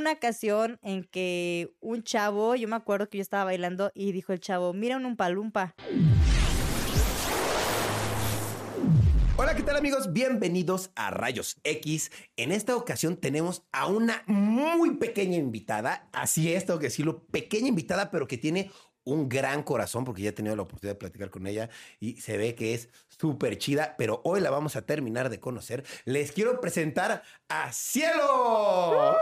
una ocasión en que un chavo, yo me acuerdo que yo estaba bailando y dijo el chavo, mira un umpalumpa. Hola, ¿qué tal amigos? Bienvenidos a Rayos X. En esta ocasión tenemos a una muy pequeña invitada. Así es, tengo que decirlo, pequeña invitada, pero que tiene un gran corazón porque ya he tenido la oportunidad de platicar con ella y se ve que es súper chida, pero hoy la vamos a terminar de conocer. Les quiero presentar a Cielo.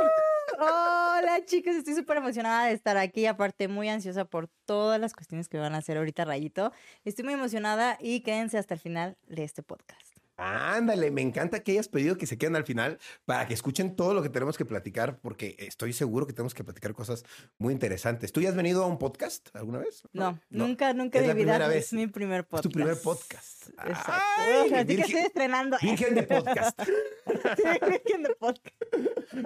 Hola chicos, estoy súper emocionada de estar aquí, aparte muy ansiosa por todas las cuestiones que van a hacer ahorita Rayito. Estoy muy emocionada y quédense hasta el final de este podcast. Ándale, me encanta que hayas pedido que se queden al final para que escuchen todo lo que tenemos que platicar, porque estoy seguro que tenemos que platicar cosas muy interesantes. ¿Tú ya has venido a un podcast alguna vez? No, nunca, nunca de vida. Vez. Es mi primer podcast. Es tu primer podcast. Exacto. Ay, Así que estoy estrenando. Virgen de podcast. sí, virgen de podcast.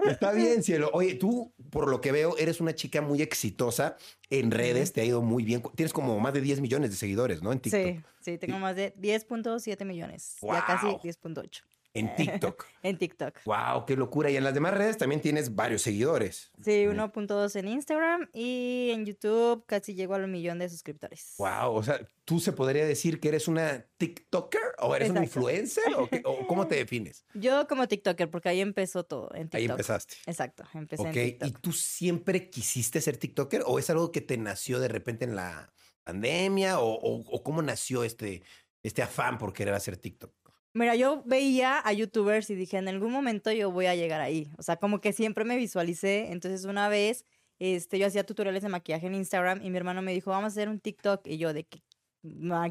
Está bien, cielo. Oye, tú, por lo que veo, eres una chica muy exitosa en redes, te ha ido muy bien. Tienes como más de 10 millones de seguidores, ¿no? En TikTok. Sí, sí, tengo más de 10.7 millones. Ya casi 10.8. En TikTok. en TikTok. Wow, qué locura. Y en las demás redes también tienes varios seguidores. Sí, 1.2 en Instagram y en YouTube casi llego al millón de suscriptores. Wow, o sea, ¿tú se podría decir que eres una TikToker o eres un influencer o, cómo te defines? Yo como TikToker, porque ahí empezó todo en TikTok. Ahí empezaste. Exacto, empecé en TikTok. ¿Y tú siempre quisiste ser TikToker o es algo que te nació de repente en la pandemia o, o cómo nació este, este afán por querer hacer TikTok? Mira, yo veía a youtubers y dije, en algún momento yo voy a llegar ahí. O sea, como que siempre me visualicé. Entonces, una vez, este, yo hacía tutoriales de maquillaje en Instagram y mi hermano me dijo, vamos a hacer un TikTok. Y yo, ¿de qué?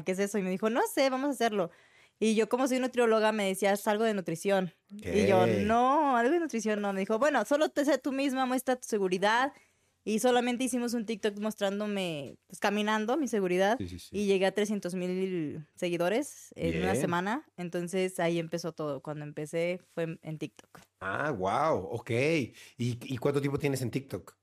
¿Qué es eso? Y me dijo, no sé, vamos a hacerlo. Y yo, como soy nutrióloga, me decía, algo de nutrición. Y yo, no, algo de nutrición no. Me dijo, bueno, solo te sé tú misma, muestra tu seguridad y solamente hicimos un TikTok mostrándome, pues caminando, mi seguridad. Y llegué a 300 mil seguidores en una semana. Entonces ahí empezó todo. Cuando empecé fue en TikTok. Ah, wow, ok. ¿Y, ¿Y, cuánto tiempo tienes en TikTok?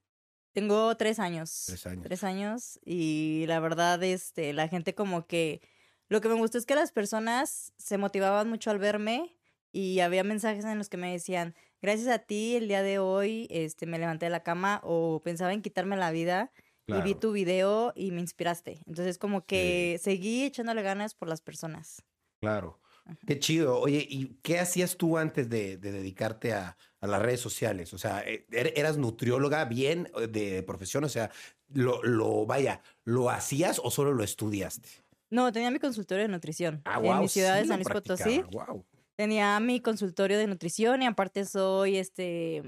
Tengo tres años. Tres años. Tres años. Y la verdad, este, la gente como que... Lo que me gustó es que las personas se motivaban mucho al verme y había mensajes en los que me decían, gracias a ti el día de hoy este, me levanté de la cama o pensaba en quitarme la vida y vi tu video y me inspiraste. Entonces como que seguí echándole ganas por las personas. Claro. Qué chido. Oye, ¿y qué hacías tú antes de, dedicarte a, las redes sociales? O sea, e, er, ¿eras nutrióloga bien eh, de profesión? O sea, lo, lo, vaya, ¿lo hacías o solo lo estudiaste? No, tenía mi consultorio de nutrición ah, en mi ciudad de San Luis Potosí. Wow. Tenía mi consultorio de nutrición y aparte soy este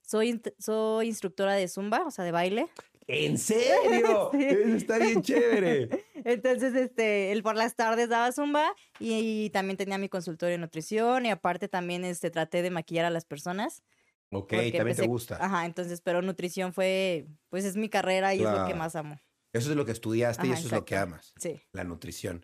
soy, soy instructora de zumba, o sea, de baile. ¿En serio? Eso está bien chévere. Entonces, este, él por las tardes daba zumba y, también tenía mi consultorio de nutrición y aparte también este, traté de maquillar a las personas. Ok, también te gusta. Ajá, entonces, pero nutrición fue, pues es mi carrera y es lo que más amo. Eso es lo que estudiaste y eso es lo que amas. Sí. La nutrición.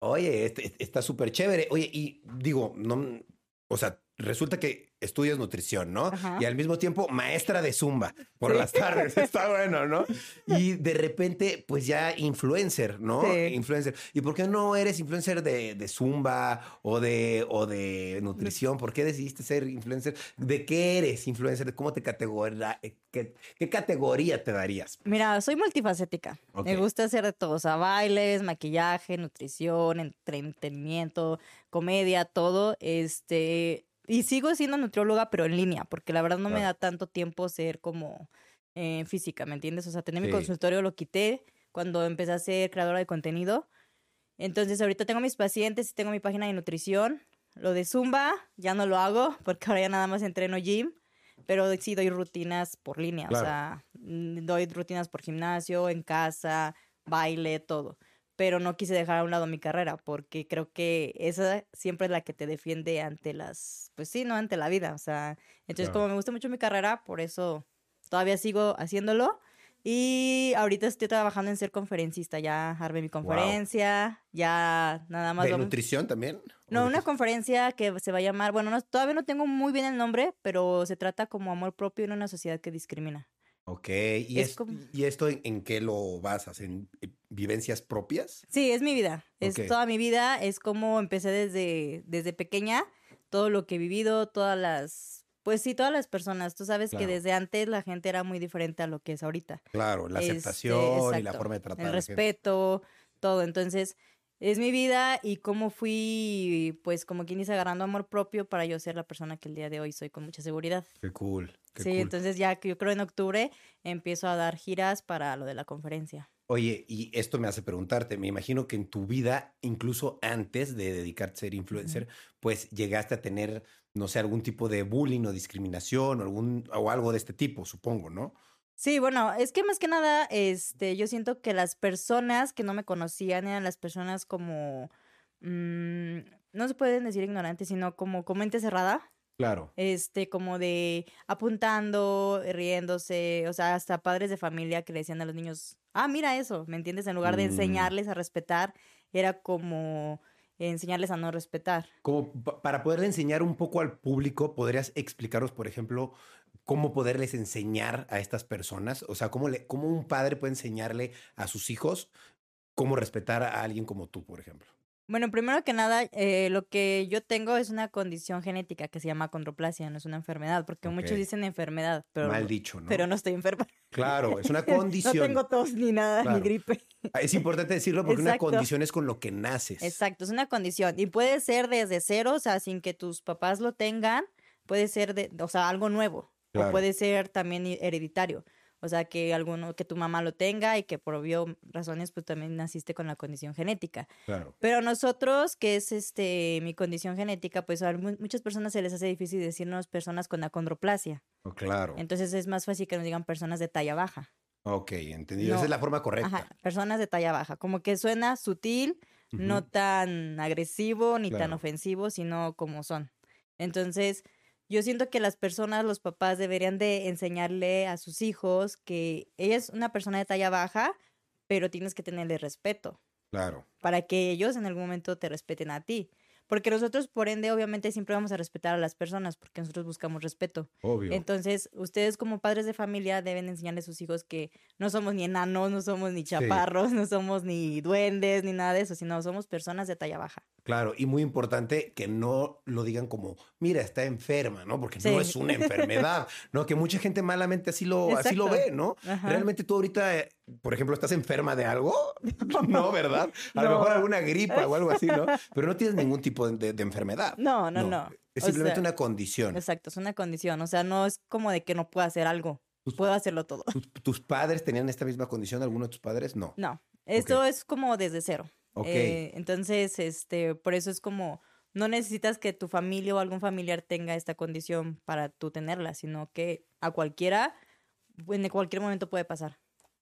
Oye, este, está súper chévere. Oye, y digo, no, o sea, resulta que estudias nutrición, ¿no? Y al mismo tiempo maestra de zumba por las tardes. Está bueno, ¿no? Y de repente, pues ya influencer, ¿no? Influencer. ¿Y por qué no eres influencer de, de zumba o de, o de nutrición? ¿Por qué decidiste ser influencer? ¿De qué eres influencer? ¿Cómo te categoría? ¿Qué, qué categoría te darías? Mira, soy multifacética. Me gusta hacer de todo. O sea, bailes, maquillaje, nutrición, entretenimiento, comedia, todo. Este y sigo siendo nutrióloga, pero en línea, porque la verdad no me da tanto tiempo ser como eh, física, ¿me entiendes? O sea, tener mi consultorio lo quité cuando empecé a ser creadora de contenido. Entonces, ahorita tengo mis pacientes y tengo mi página de nutrición. Lo de Zumba ya no lo hago, porque ahora ya nada más entreno gym, pero sí doy rutinas por línea. O sea, mm, doy rutinas por gimnasio, en casa, baile, todo pero no quise dejar a un lado mi carrera porque creo que esa siempre es la que te defiende ante las, pues sí, no ante la vida, o sea, entonces como me gusta mucho mi carrera, por eso todavía sigo haciéndolo y ahorita estoy trabajando en ser conferencista, ya armé mi conferencia, ya nada más. ¿De nutrición también? No, una conferencia que se va a llamar, bueno, no, todavía no tengo muy bien el nombre, pero se trata como amor propio en una sociedad que discrimina. Ok, ¿y, ¿y esto en, qué lo basas? ¿En eh, vivencias propias? Sí, es mi vida, es toda mi vida, es como empecé desde, desde pequeña, todo lo que he vivido, todas las Pues sí, todas las personas. Tú sabes que desde antes la gente era muy diferente a lo que es ahorita. Claro, la este, aceptación y la forma de tratar. El respeto, todo. Entonces, es mi vida y cómo fui, pues como quien dice, agarrando amor propio para yo ser la persona que el día de hoy soy con mucha seguridad. Qué cool. sí, entonces ya que yo creo en octubre empiezo a dar giras para lo de la conferencia. Oye, y esto me hace preguntarte, me imagino que en tu vida, incluso antes de dedicarte a ser influencer, pues llegaste a tener, no sé, algún tipo de bullying o discriminación o, algún, o algo de este tipo, supongo, ¿no? Sí, bueno, es que más que nada, este, yo siento que las personas que no me conocían eran las personas como, mm, no se pueden decir ignorantes, sino como con mente cerrada. Claro. Este, como de apuntando, riéndose, o sea, hasta padres de familia que le decían a los niños, ah, mira eso, ¿me entiendes? En lugar de mm. enseñarles a respetar, era como enseñarles a no respetar. Como para poderle enseñar un poco al público, ¿podrías explicaros, por ejemplo, cómo poderles enseñar a estas personas? O sea, cómo, le, cómo un padre puede enseñarle a sus hijos cómo respetar a alguien como tú, por ejemplo. Bueno, primero que nada, eh, lo que yo tengo es una condición genética que se llama condroplasia, no es una enfermedad, porque muchos dicen enfermedad, pero, Mal dicho, ¿no? pero no estoy enferma. Claro, es una condición. no tengo tos ni nada, ni gripe. Ah, es importante decirlo porque una condición es con lo que naces. Exacto, es una condición y puede ser desde cero, o sea, sin que tus papás lo tengan, puede ser, de, o sea, algo nuevo. O puede ser también hereditario. O sea, que alguno, que tu mamá lo tenga y que por obvio razones, pues también naciste con la condición genética. Claro. Pero nosotros, que es este mi condición genética, pues a muchas personas se les hace difícil decirnos personas con acondroplasia. Oh, claro. Entonces es más fácil que nos digan personas de talla baja. Ok, entendido. Esa es la forma correcta. Ajá, personas de talla baja. Como que suena sutil, no tan agresivo ni tan ofensivo, sino como son. Entonces, yo siento que las personas, los papás deberían de enseñarle a sus hijos que ella es una persona de talla baja, pero tienes que tenerle respeto. Claro. Para que ellos en algún momento te respeten a ti. Porque nosotros, por ende, obviamente siempre vamos a respetar a las personas porque nosotros buscamos respeto. Obvio. Entonces, ustedes como padres de familia deben enseñarle a sus hijos que no somos ni enanos, no somos ni chaparros, no somos ni duendes, ni nada de eso, sino somos personas de talla baja. Claro, y muy importante que no lo digan como, mira, está enferma, ¿no? Porque no es una enfermedad, ¿no? Que mucha gente malamente así lo, así lo ve, ¿no? Realmente tú ahorita, eh, por ejemplo, estás enferma de algo, no, ¿verdad? A lo mejor alguna gripa o algo así, ¿no? Pero no tienes ningún tipo de, enfermedad. No, no, no. Es simplemente una condición. Exacto, es una condición. O sea, no es como de que no pueda hacer algo. Puedo hacerlo todo. ¿Tus, padres tenían esta misma condición? ¿Alguno de tus padres? No. No. Esto es como desde cero. Ok. Eh, entonces, este, por eso es como, no necesitas que tu familia o algún familiar tenga esta condición para tú tenerla, sino que a cualquiera, en cualquier momento puede pasar.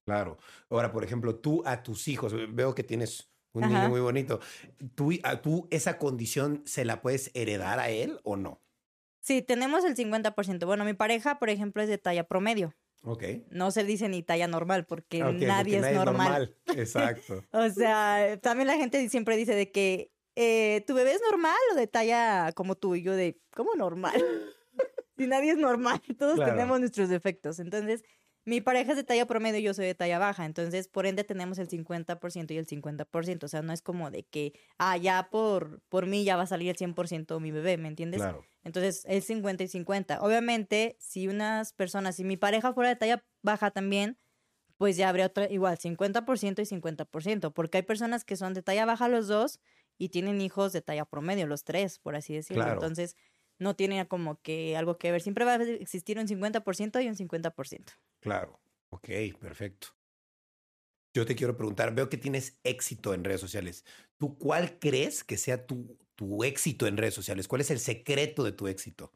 Claro. Ahora, por ejemplo, tú a tus hijos, veo que tienes un niño muy bonito. ¿Tú, a, ¿Tú esa condición se la puedes heredar a él o no? Sí, tenemos el 50%. Bueno, mi pareja, por ejemplo, es de talla promedio. Ok. No se dice ni talla normal porque nadie, es, normal. Exacto. o sea, también la gente siempre dice de que eh, tu bebé es normal o de talla como tú y yo de, ¿cómo normal? si nadie es normal, todos tenemos nuestros defectos. Entonces, mi pareja es de talla promedio y yo soy de talla baja, entonces por ende tenemos el 50% y el 50%, o sea, no es como de que, ah, ya por, por mí ya va a salir el 100% mi bebé, ¿me entiendes? Claro. Entonces es 50 y 50. Obviamente, si unas personas, si mi pareja fuera de talla baja también, pues ya habría otra, igual, 50% y 50%, porque hay personas que son de talla baja los dos y tienen hijos de talla promedio, los tres, por así decirlo. Entonces, no tiene como que algo que ver. Siempre va a existir un 50% y un 50%. Claro, ok, perfecto. Yo te quiero preguntar, veo que tienes éxito en redes sociales. ¿Tú cuál crees que sea tu, tu éxito en redes sociales? ¿Cuál es el secreto de tu éxito?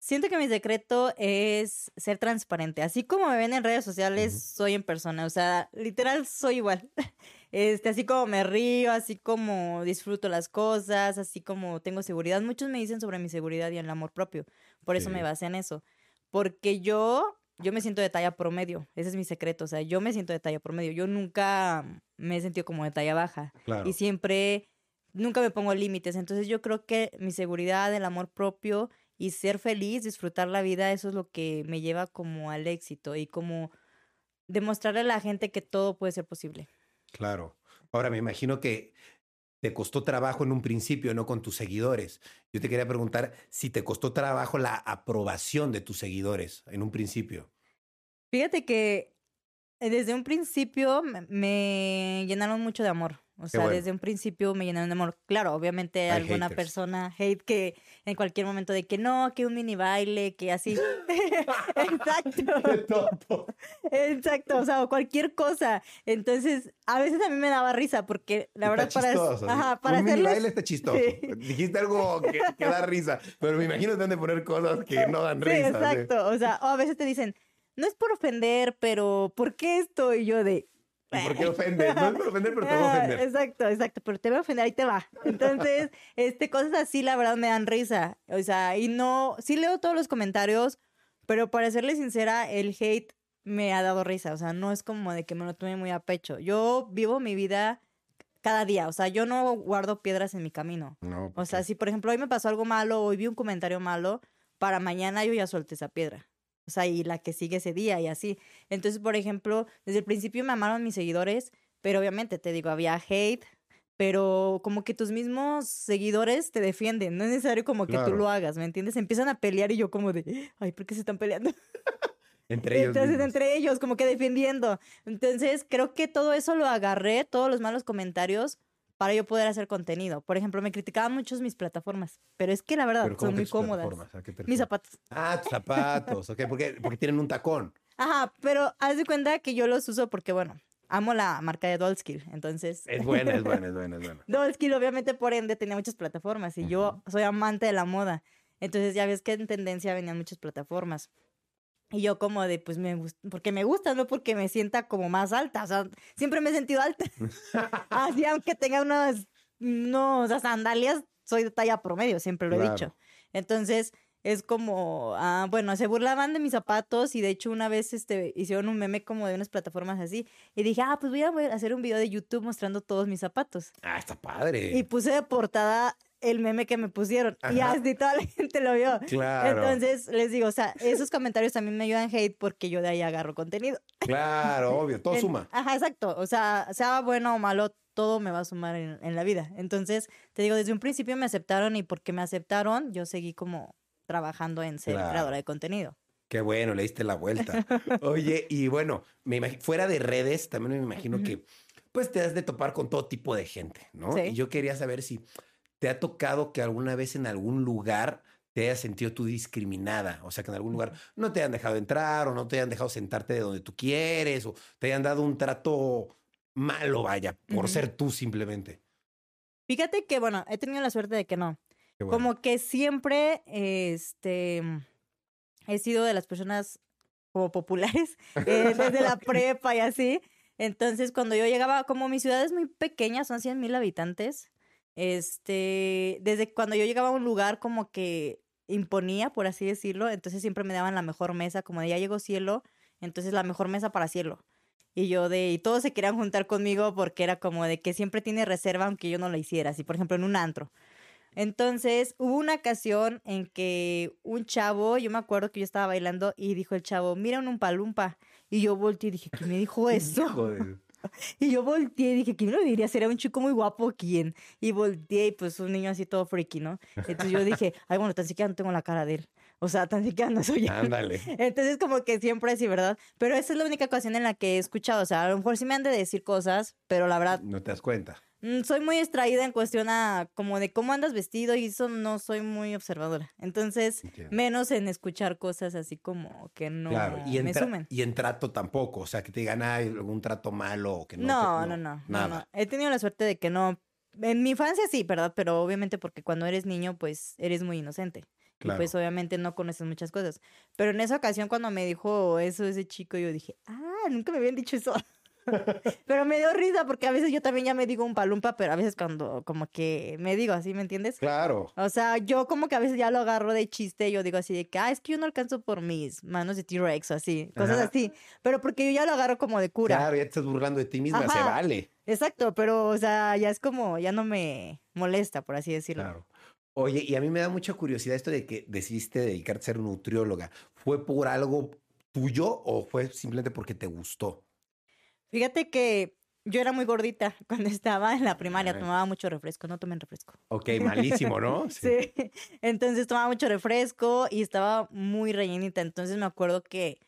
Siento que mi secreto es ser transparente. Así como me ven en redes sociales, soy en persona. O sea, literal soy igual. Este, así como me río, así como disfruto las cosas, así como tengo seguridad. Muchos me dicen sobre mi seguridad y el amor propio. Por eso me basé en eso. Porque yo, yo me siento de talla promedio. Ese es mi secreto. O sea, yo me siento de talla promedio. Yo nunca me he sentido como de talla baja. Y siempre, nunca me pongo límites. Entonces yo creo que mi seguridad, el amor propio y ser feliz, disfrutar la vida, eso es lo que me lleva como al éxito y como demostrarle a la gente que todo puede ser posible. Claro. Ahora me imagino que te costó trabajo en un principio, no con tus seguidores. Yo te quería preguntar si te costó trabajo la aprobación de tus seguidores en un principio. Fíjate que eh, desde un principio me llenaron mucho de amor. O sea, desde un principio me llenaron de amor. Claro, obviamente Hay alguna persona hate que en cualquier momento de que no, que un mini baile, que así. Exacto. Exacto, o sea, o cualquier cosa. Entonces, a veces a mí me daba risa porque la verdad para ajá, para un mini baile está chistoso. Dijiste algo que, da risa, pero me imagino que te han de poner cosas que no dan risa. exacto, o sea, o a veces te dicen, no es por ofender, pero ¿por qué esto? Y yo de, ¿Y por qué ofender? No es por ofender, pero te voy a ofender. Exacto, exacto, pero te voy a ofender, ahí te va. Entonces, este, cosas así, la verdad, me dan risa. O sea, y no, sí leo todos los comentarios, pero para serle sincera, el hate me ha dado risa. O sea, no es como de que me lo tome muy a pecho. Yo vivo mi vida cada día. O sea, yo no guardo piedras en mi camino. No, o sea, si por ejemplo hoy me pasó algo malo, hoy vi un comentario malo, para mañana yo ya solté esa piedra. O sea, y la que sigue ese día y así. Entonces, por ejemplo, desde el principio me amaron mis seguidores, pero obviamente te digo, había hate, pero como que tus mismos seguidores te defienden. No es necesario como que tú lo hagas, ¿me entiendes? Empiezan a pelear y yo como de, ay, ¿por qué se están peleando? Entre ellos. Entonces, entre ellos, como que defendiendo. Entonces, creo que todo eso lo agarré, todos los malos comentarios, para yo poder hacer contenido. Por ejemplo, me criticaban muchos mis plataformas, pero es que la verdad son muy cómodas. Mis zapatos. Ah, tus zapatos, ok, porque, porque tienen un tacón. Ajá, pero haz de cuenta que yo los uso porque, bueno, amo la marca de Dolskill, entonces... Es buena, es buena, es buena, es buena. Dolskill, obviamente, por ende, tenía muchas plataformas y yo soy amante de la moda. Entonces ya ves que en tendencia venían muchas plataformas. Y yo como de, pues me gusta, porque me gusta, no porque me sienta como más alta. O sea, siempre me he sentido alta. Así, aunque tenga unas, no, sandalias, soy de talla promedio, siempre lo he dicho. Entonces, es como, ah, bueno, se burlaban de mis zapatos y de hecho una vez este, hicieron un meme como de unas plataformas así. Y dije, ah, pues voy a hacer un video de YouTube mostrando todos mis zapatos. Ah, está padre. Y puse de portada el meme que me pusieron. Y así toda la gente lo vio. Claro. Entonces, les digo, o sea, esos comentarios también me ayudan hate porque yo de ahí agarro contenido. Claro, obvio, todo suma. Ajá, exacto. O sea, sea bueno o malo, todo me va a sumar en, la vida. Entonces, te digo, desde un principio me aceptaron y porque me aceptaron, yo seguí como trabajando en ser creadora de contenido. Qué bueno, le diste la vuelta. Oye, y bueno, me fuera de redes, también me imagino que pues te has de topar con todo tipo de gente, ¿no? Y yo quería saber si ¿Te ha tocado que alguna vez en algún lugar te hayas sentido tú discriminada? O sea, que en algún lugar no te hayan dejado entrar o no te hayan dejado sentarte de donde tú quieres o te hayan dado un trato malo, vaya, por ser tú simplemente. Fíjate que, bueno, he tenido la suerte de que no. Como que siempre, este, he sido de las personas como populares, eh, desde la prepa y así. Entonces, cuando yo llegaba, como mi ciudad es muy pequeña, son 100 mil habitantes, este, desde cuando yo llegaba a un lugar como que imponía, por así decirlo, entonces siempre me daban la mejor mesa, como de ya llegó cielo, entonces la mejor mesa para cielo. Y yo de, y todos se querían juntar conmigo porque era como de que siempre tiene reserva aunque yo no lo hiciera, así por ejemplo en un antro. Entonces hubo una ocasión en que un chavo, yo me acuerdo que yo estaba bailando y dijo el chavo, mira un palumpa. Y yo volteé y dije, ¿quién me dijo eso? Y yo volteé y dije, ¿quién lo diría? Será un chico muy guapo, ¿quién? Y volteé y pues un niño así todo freaky, ¿no? Entonces yo dije, ay, bueno, tan siquiera no tengo la cara de él. O sea, tan siquiera no soy Ándale. Entonces como que siempre así, ¿verdad? Pero esa es la única ocasión en la que he escuchado. O sea, a lo mejor sí me han de decir cosas, pero la verdad... No te das cuenta. Mm, soy muy extraída en cuestión a como de cómo andas vestido y eso no soy muy observadora. Entonces, menos en escuchar cosas así como que no y me sumen. Y en trato tampoco, o sea, que te digan algún trato malo o que no. No, no, no, no, He tenido la suerte de que no. En mi infancia sí, ¿verdad? Pero obviamente porque cuando eres niño, pues eres muy inocente. Y pues obviamente no conoces muchas cosas. Pero en esa ocasión cuando me dijo eso ese chico, yo dije, ah, nunca me habían dicho eso. pero me dio risa porque a veces yo también ya me digo un palumpa, pero a veces cuando como que me digo así, ¿me entiendes? Claro. O sea, yo como que a veces ya lo agarro de chiste, yo digo así de que, ah, es que yo no alcanzo por mis manos de T-Rex o así, cosas así. Pero porque yo ya lo agarro como de cura. Claro, ya te estás burlando de ti misma, se vale. Exacto, pero o sea, ya es como, ya no me molesta, por así decirlo. Claro. Oye, y a mí me da mucha curiosidad esto de que decidiste dedicarte a ser nutrióloga. ¿Fue por algo tuyo o fue simplemente porque te gustó? Fíjate que yo era muy gordita cuando estaba en la primaria, tomaba mucho refresco, no tomen refresco. Ok, malísimo, ¿no? sí. Entonces tomaba mucho refresco y estaba muy rellenita. Entonces me acuerdo que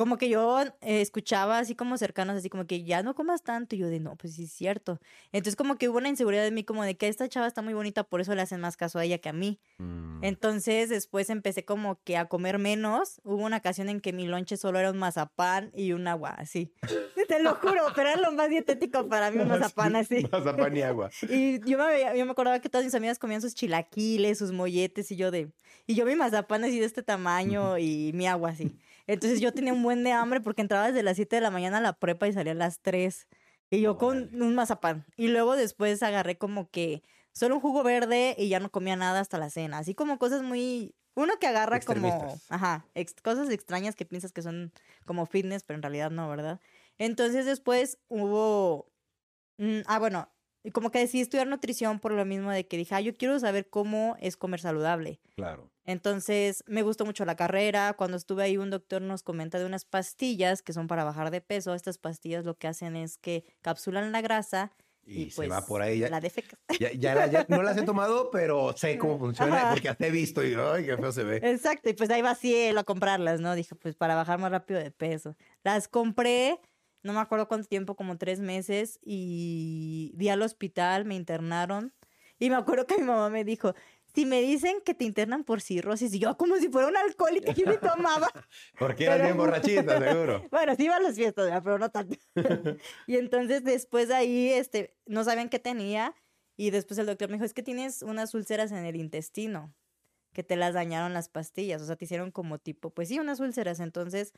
como que yo eh, escuchaba así como cercanos, así como que ya no comas tanto. Y yo de no, pues sí es cierto. Entonces como que hubo una inseguridad de mí como de que esta chava está muy bonita, por eso le hacen más caso a ella que a mí. Mm. Entonces después empecé como que a comer menos. Hubo una ocasión en que mi lonche solo era un mazapán y un agua, así. Te lo juro, pero era lo más dietético para mí un mazapán así. Mazapán y agua. Y yo me, yo me acordaba que todas mis amigas comían sus chilaquiles, sus molletes y yo de... Y yo mi mazapán así de este tamaño y mi agua así. Entonces yo tenía un buen de hambre porque entraba desde las 7 de la mañana a la prepa y salía a las 3. Y yo con un mazapán. Y luego después agarré como que solo un jugo verde y ya no comía nada hasta la cena. Así como cosas muy... Uno que agarra como... Ajá, cosas extrañas que piensas que son como fitness, pero en realidad no, ¿verdad? Entonces después hubo... Mm, ah, bueno, como que decidí estudiar nutrición por lo mismo de que dije, ah, yo quiero saber cómo es comer saludable. Claro. Entonces, me gustó mucho la carrera. Cuando estuve ahí, un doctor nos comenta de unas pastillas que son para bajar de peso. Estas pastillas lo que hacen es que capsulan la grasa y, se va pues, por ahí. Ya, la ya, ya, no las he tomado, pero sé cómo funciona porque hasta he visto y ay, qué feo se ve. Exacto, y pues ahí va cielo a comprarlas, ¿no? Dije, pues para bajar más rápido de peso. Las compré, no me acuerdo cuánto tiempo, como tres meses, y di al hospital, me internaron. Y me acuerdo que mi mamá me dijo, si me dicen que te internan por cirrosis, y yo como si fuera un alcohólico que me tomaba. Porque eras bien borrachita, seguro. bueno, sí iba a las fiestas, pero no tanto. y entonces después de ahí, este, no sabían qué tenía, y después el doctor me dijo, es que tienes unas úlceras en el intestino, que te las dañaron las pastillas, o sea, te hicieron como tipo, pues sí, unas úlceras, entonces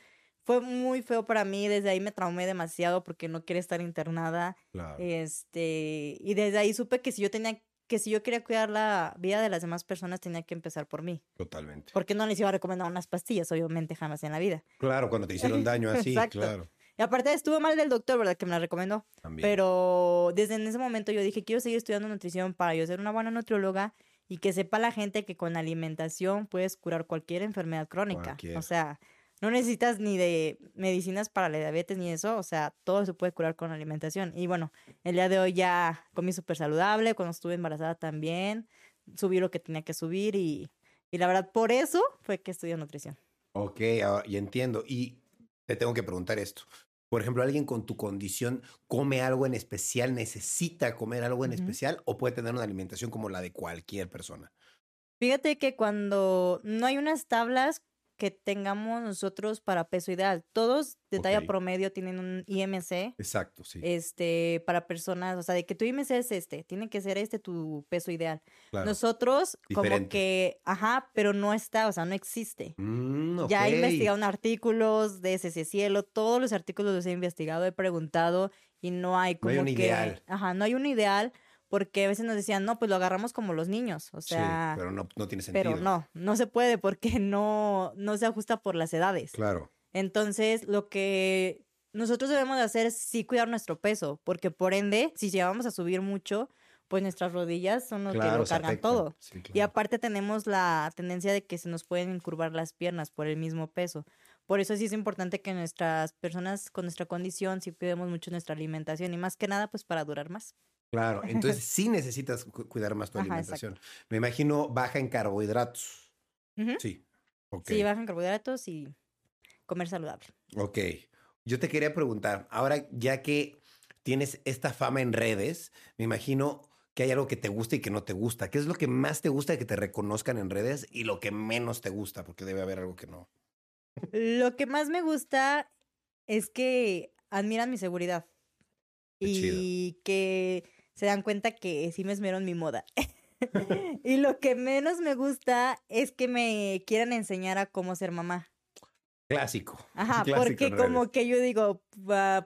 fue muy feo para mí, desde ahí me traumé demasiado porque no quería estar internada. Claro. Este, y desde ahí supe que si yo tenía que si yo quería cuidar la vida de las demás personas tenía que empezar por mí. Totalmente. Porque no les iba a recomendar unas pastillas, obviamente jamás en la vida. Claro, cuando te hicieron daño así, claro. Y aparte estuvo mal del doctor, ¿verdad? Que me la recomendó. También. Pero desde en ese momento yo dije, quiero seguir estudiando nutrición para yo ser una buena nutrióloga y que sepa la gente que con alimentación puedes curar cualquier enfermedad crónica. O sea, no necesitas ni de medicinas para la diabetes ni eso, o sea, todo se puede curar con alimentación. Y bueno, el día de hoy ya comí súper saludable, cuando estuve embarazada también, subí lo que tenía que subir y, y la verdad, por eso fue que estudié nutrición. Ok, ah, y entiendo. Y te tengo que preguntar esto. Por ejemplo, alguien con tu condición come algo en especial, necesita comer algo en especial o puede tener una alimentación como la de cualquier persona. Fíjate que cuando no hay unas tablas que tengamos nosotros para peso ideal. Todos de talla promedio tienen un IMC. Exacto, sí. Este, para personas, o sea, de que tu IMC es este, tiene que ser este tu peso ideal. Nosotros, como que, ajá, pero no está, o sea, no existe. Mm, ya he investigado artículos de ese Cielo, todos los artículos los he investigado, he preguntado y no hay como no hay un ideal. Ajá, no hay un ideal porque a veces nos decían, no, pues lo agarramos como los niños, o sea... Sí, pero no, no tiene sentido. Pero no, no se puede porque no, no se ajusta por las edades. Claro. Entonces, lo que nosotros debemos de hacer es sí cuidar nuestro peso, porque por ende, si llevamos a subir mucho, pues nuestras rodillas son los que lo cargan todo. Y aparte tenemos la tendencia de que se nos pueden encurvar las piernas por el mismo peso. Por eso sí es importante que nuestras personas con nuestra condición sí cuidemos mucho nuestra alimentación y más que nada pues para durar más. Claro, entonces sí necesitas cuidar más tu alimentación. Me imagino baja en carbohidratos. Sí. Okay. Sí, baja en carbohidratos y comer saludable. Ok. Yo te quería preguntar, ahora ya que tienes esta fama en redes, me imagino que hay algo que te gusta y que no te gusta. ¿Qué es lo que más te gusta de que te reconozcan en redes y lo que menos te gusta? Porque debe haber algo que no. Lo que más me gusta es que admiran mi seguridad. y que se dan cuenta que sí me esmero en mi moda. y lo que menos me gusta es que me quieran enseñar a cómo ser mamá. Clásico. Ajá, porque como que yo digo,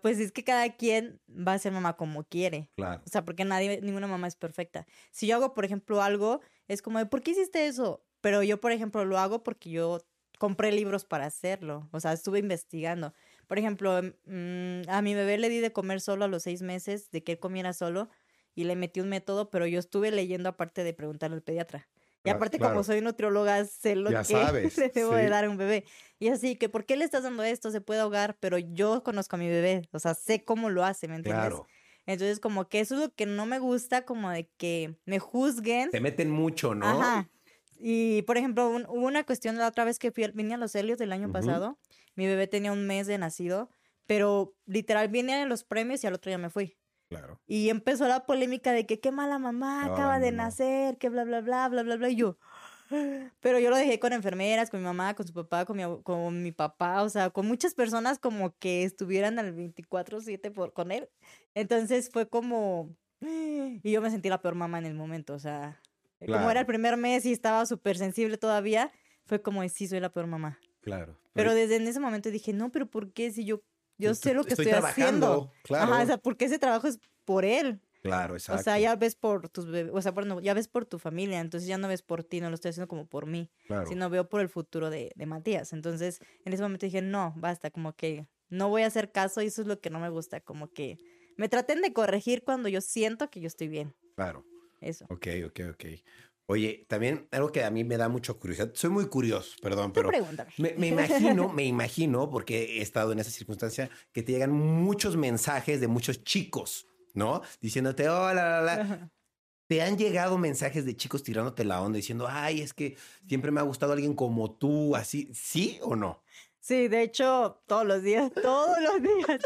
pues es que cada quien va a ser mamá como quiere. Claro. O sea, porque nadie, ninguna mamá es perfecta. Si yo hago, por ejemplo, algo, es como de, ¿por qué hiciste eso? Pero yo, por ejemplo, lo hago porque yo compré libros para hacerlo. O sea, estuve investigando. Por ejemplo, mm, a mi bebé le di de comer solo a los seis meses, de que él comiera solo y le metí un método, pero yo estuve leyendo aparte de preguntarle al pediatra. Y aparte, como soy nutrióloga, sé lo que le debo de dar a un bebé. Y así que, ¿por qué le estás dando esto? Se puede ahogar, pero yo conozco a mi bebé, o sea, sé cómo lo hace, ¿me entiendes? Claro. Entonces, como que eso es lo que no me gusta, como de que me juzguen. Se meten mucho, ¿no? Ajá. Y, por ejemplo, hubo una cuestión la otra vez que fui, vine a los Helios del año pasado. Mi bebé tenía un mes de nacido, pero literal vine a los premios y al otro día me fui. Claro. Y empezó la polémica de que qué mala mamá, acaba de nacer, que bla, bla, bla, bla, bla, bla. Y yo, pero yo lo dejé con enfermeras, con mi mamá, con su papá, con mi, con mi papá, o sea, con muchas personas como que estuvieran al 24/7 con él. Entonces fue como... Y yo me sentí la peor mamá en el momento, o sea, como era el primer mes y estaba súper sensible todavía, fue como, sí, soy la peor mamá. Claro. Pero desde en ese momento dije, no, pero ¿por qué si yo, yo sé lo que estoy, haciendo? Claro. Ajá, o sea, porque ese trabajo es por él. Claro, exacto. O sea, ya ves por tus bebés, o sea, bueno, ya ves por tu familia, entonces ya no ves por ti, no lo estoy haciendo como por mí, claro. sino veo por el futuro de, de Matías. Entonces, en ese momento dije, no, basta, como que no voy a hacer caso y eso es lo que no me gusta, como que me traten de corregir cuando yo siento que yo estoy bien. Claro. Eso. Ok, ok, ok. Oye, también algo que a mí me da mucho curiosidad. Soy muy curioso, perdón, pero me, me, imagino, me imagino, porque he estado en esa circunstancia, que te llegan muchos mensajes de muchos chicos ¿no? Diciéndote, hola, la, la. ¿Te han llegado mensajes de chicos tirándote la onda diciendo, ay, es que siempre me ha gustado alguien como tú, así, ¿sí o no? Sí, de hecho, todos los días, todos los días.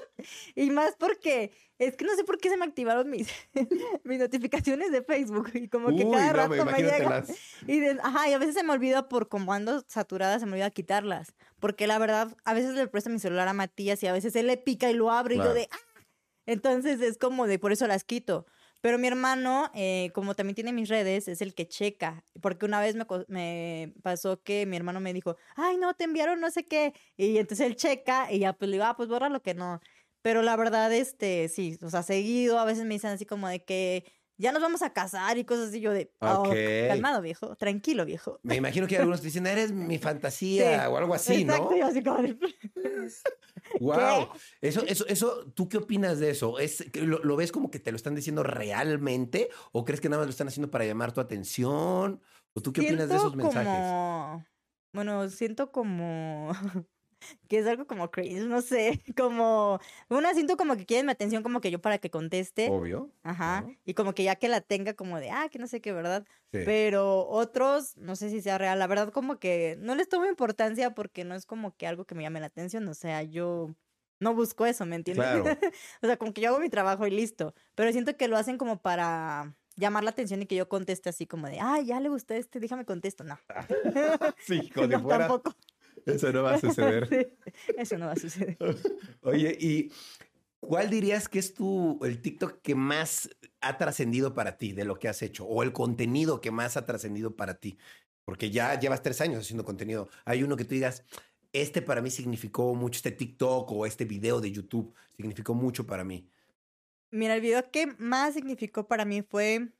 Y más porque es que no sé por qué se me activaron mis, mis notificaciones de Facebook y como que cada rato me, llega. Y ajá, y a veces se me olvida por como ando saturada, se me olvida quitarlas. Porque la verdad, a veces le presto mi celular a Matías y a veces él le pica y lo abre y yo de, ¡ah! Entonces es como de por eso las quito. Pero mi hermano, eh, como también tiene mis redes, es el que checa. Porque una vez me, me, pasó que mi hermano me dijo, ay, no, te enviaron no sé qué. Y entonces él checa y ya pues le digo, ah, pues borra lo que no. Pero la verdad, este, sí, o sea, seguido, a veces me dicen así como de que ya nos vamos a casar y cosas así. Yo de, oh, calmado, viejo, tranquilo, viejo. Me imagino que algunos te dicen, eres mi fantasía o algo así, exacto, ¿no? así como Wow. Eso, eso, eso, ¿tú qué opinas de eso? ¿Es, lo, ves como que te lo están diciendo realmente? ¿O crees que nada más lo están haciendo para llamar tu atención? ¿O tú qué opinas de esos mensajes? Bueno, siento como que es algo como crazy, no sé, como una siento como que quieren mi atención como que yo para que conteste. Obvio. Ajá. Y como que ya que la tenga como de, ah, que no sé qué, ¿verdad? Pero otros, no sé si sea real, la verdad como que no les tomo importancia porque no es como que algo que me llame la atención, o sea, yo no busco eso, ¿me entiendes? Claro. o sea, como que yo hago mi trabajo y listo, pero siento que lo hacen como para llamar la atención y que yo conteste así como de, ah, ya le gustó este, déjame contesto, no. sí, como no, fuera... Tampoco. Eso no va a suceder. eso no va a suceder. Oye, ¿y cuál dirías que es tu, el TikTok que más ha trascendido para ti de lo que has hecho? O el contenido que más ha trascendido para ti. Porque ya llevas tres años haciendo contenido. Hay uno que tú digas, este para mí significó mucho, este TikTok o este video de YouTube significó mucho para mí. Mira, el video que más significó para mí fue,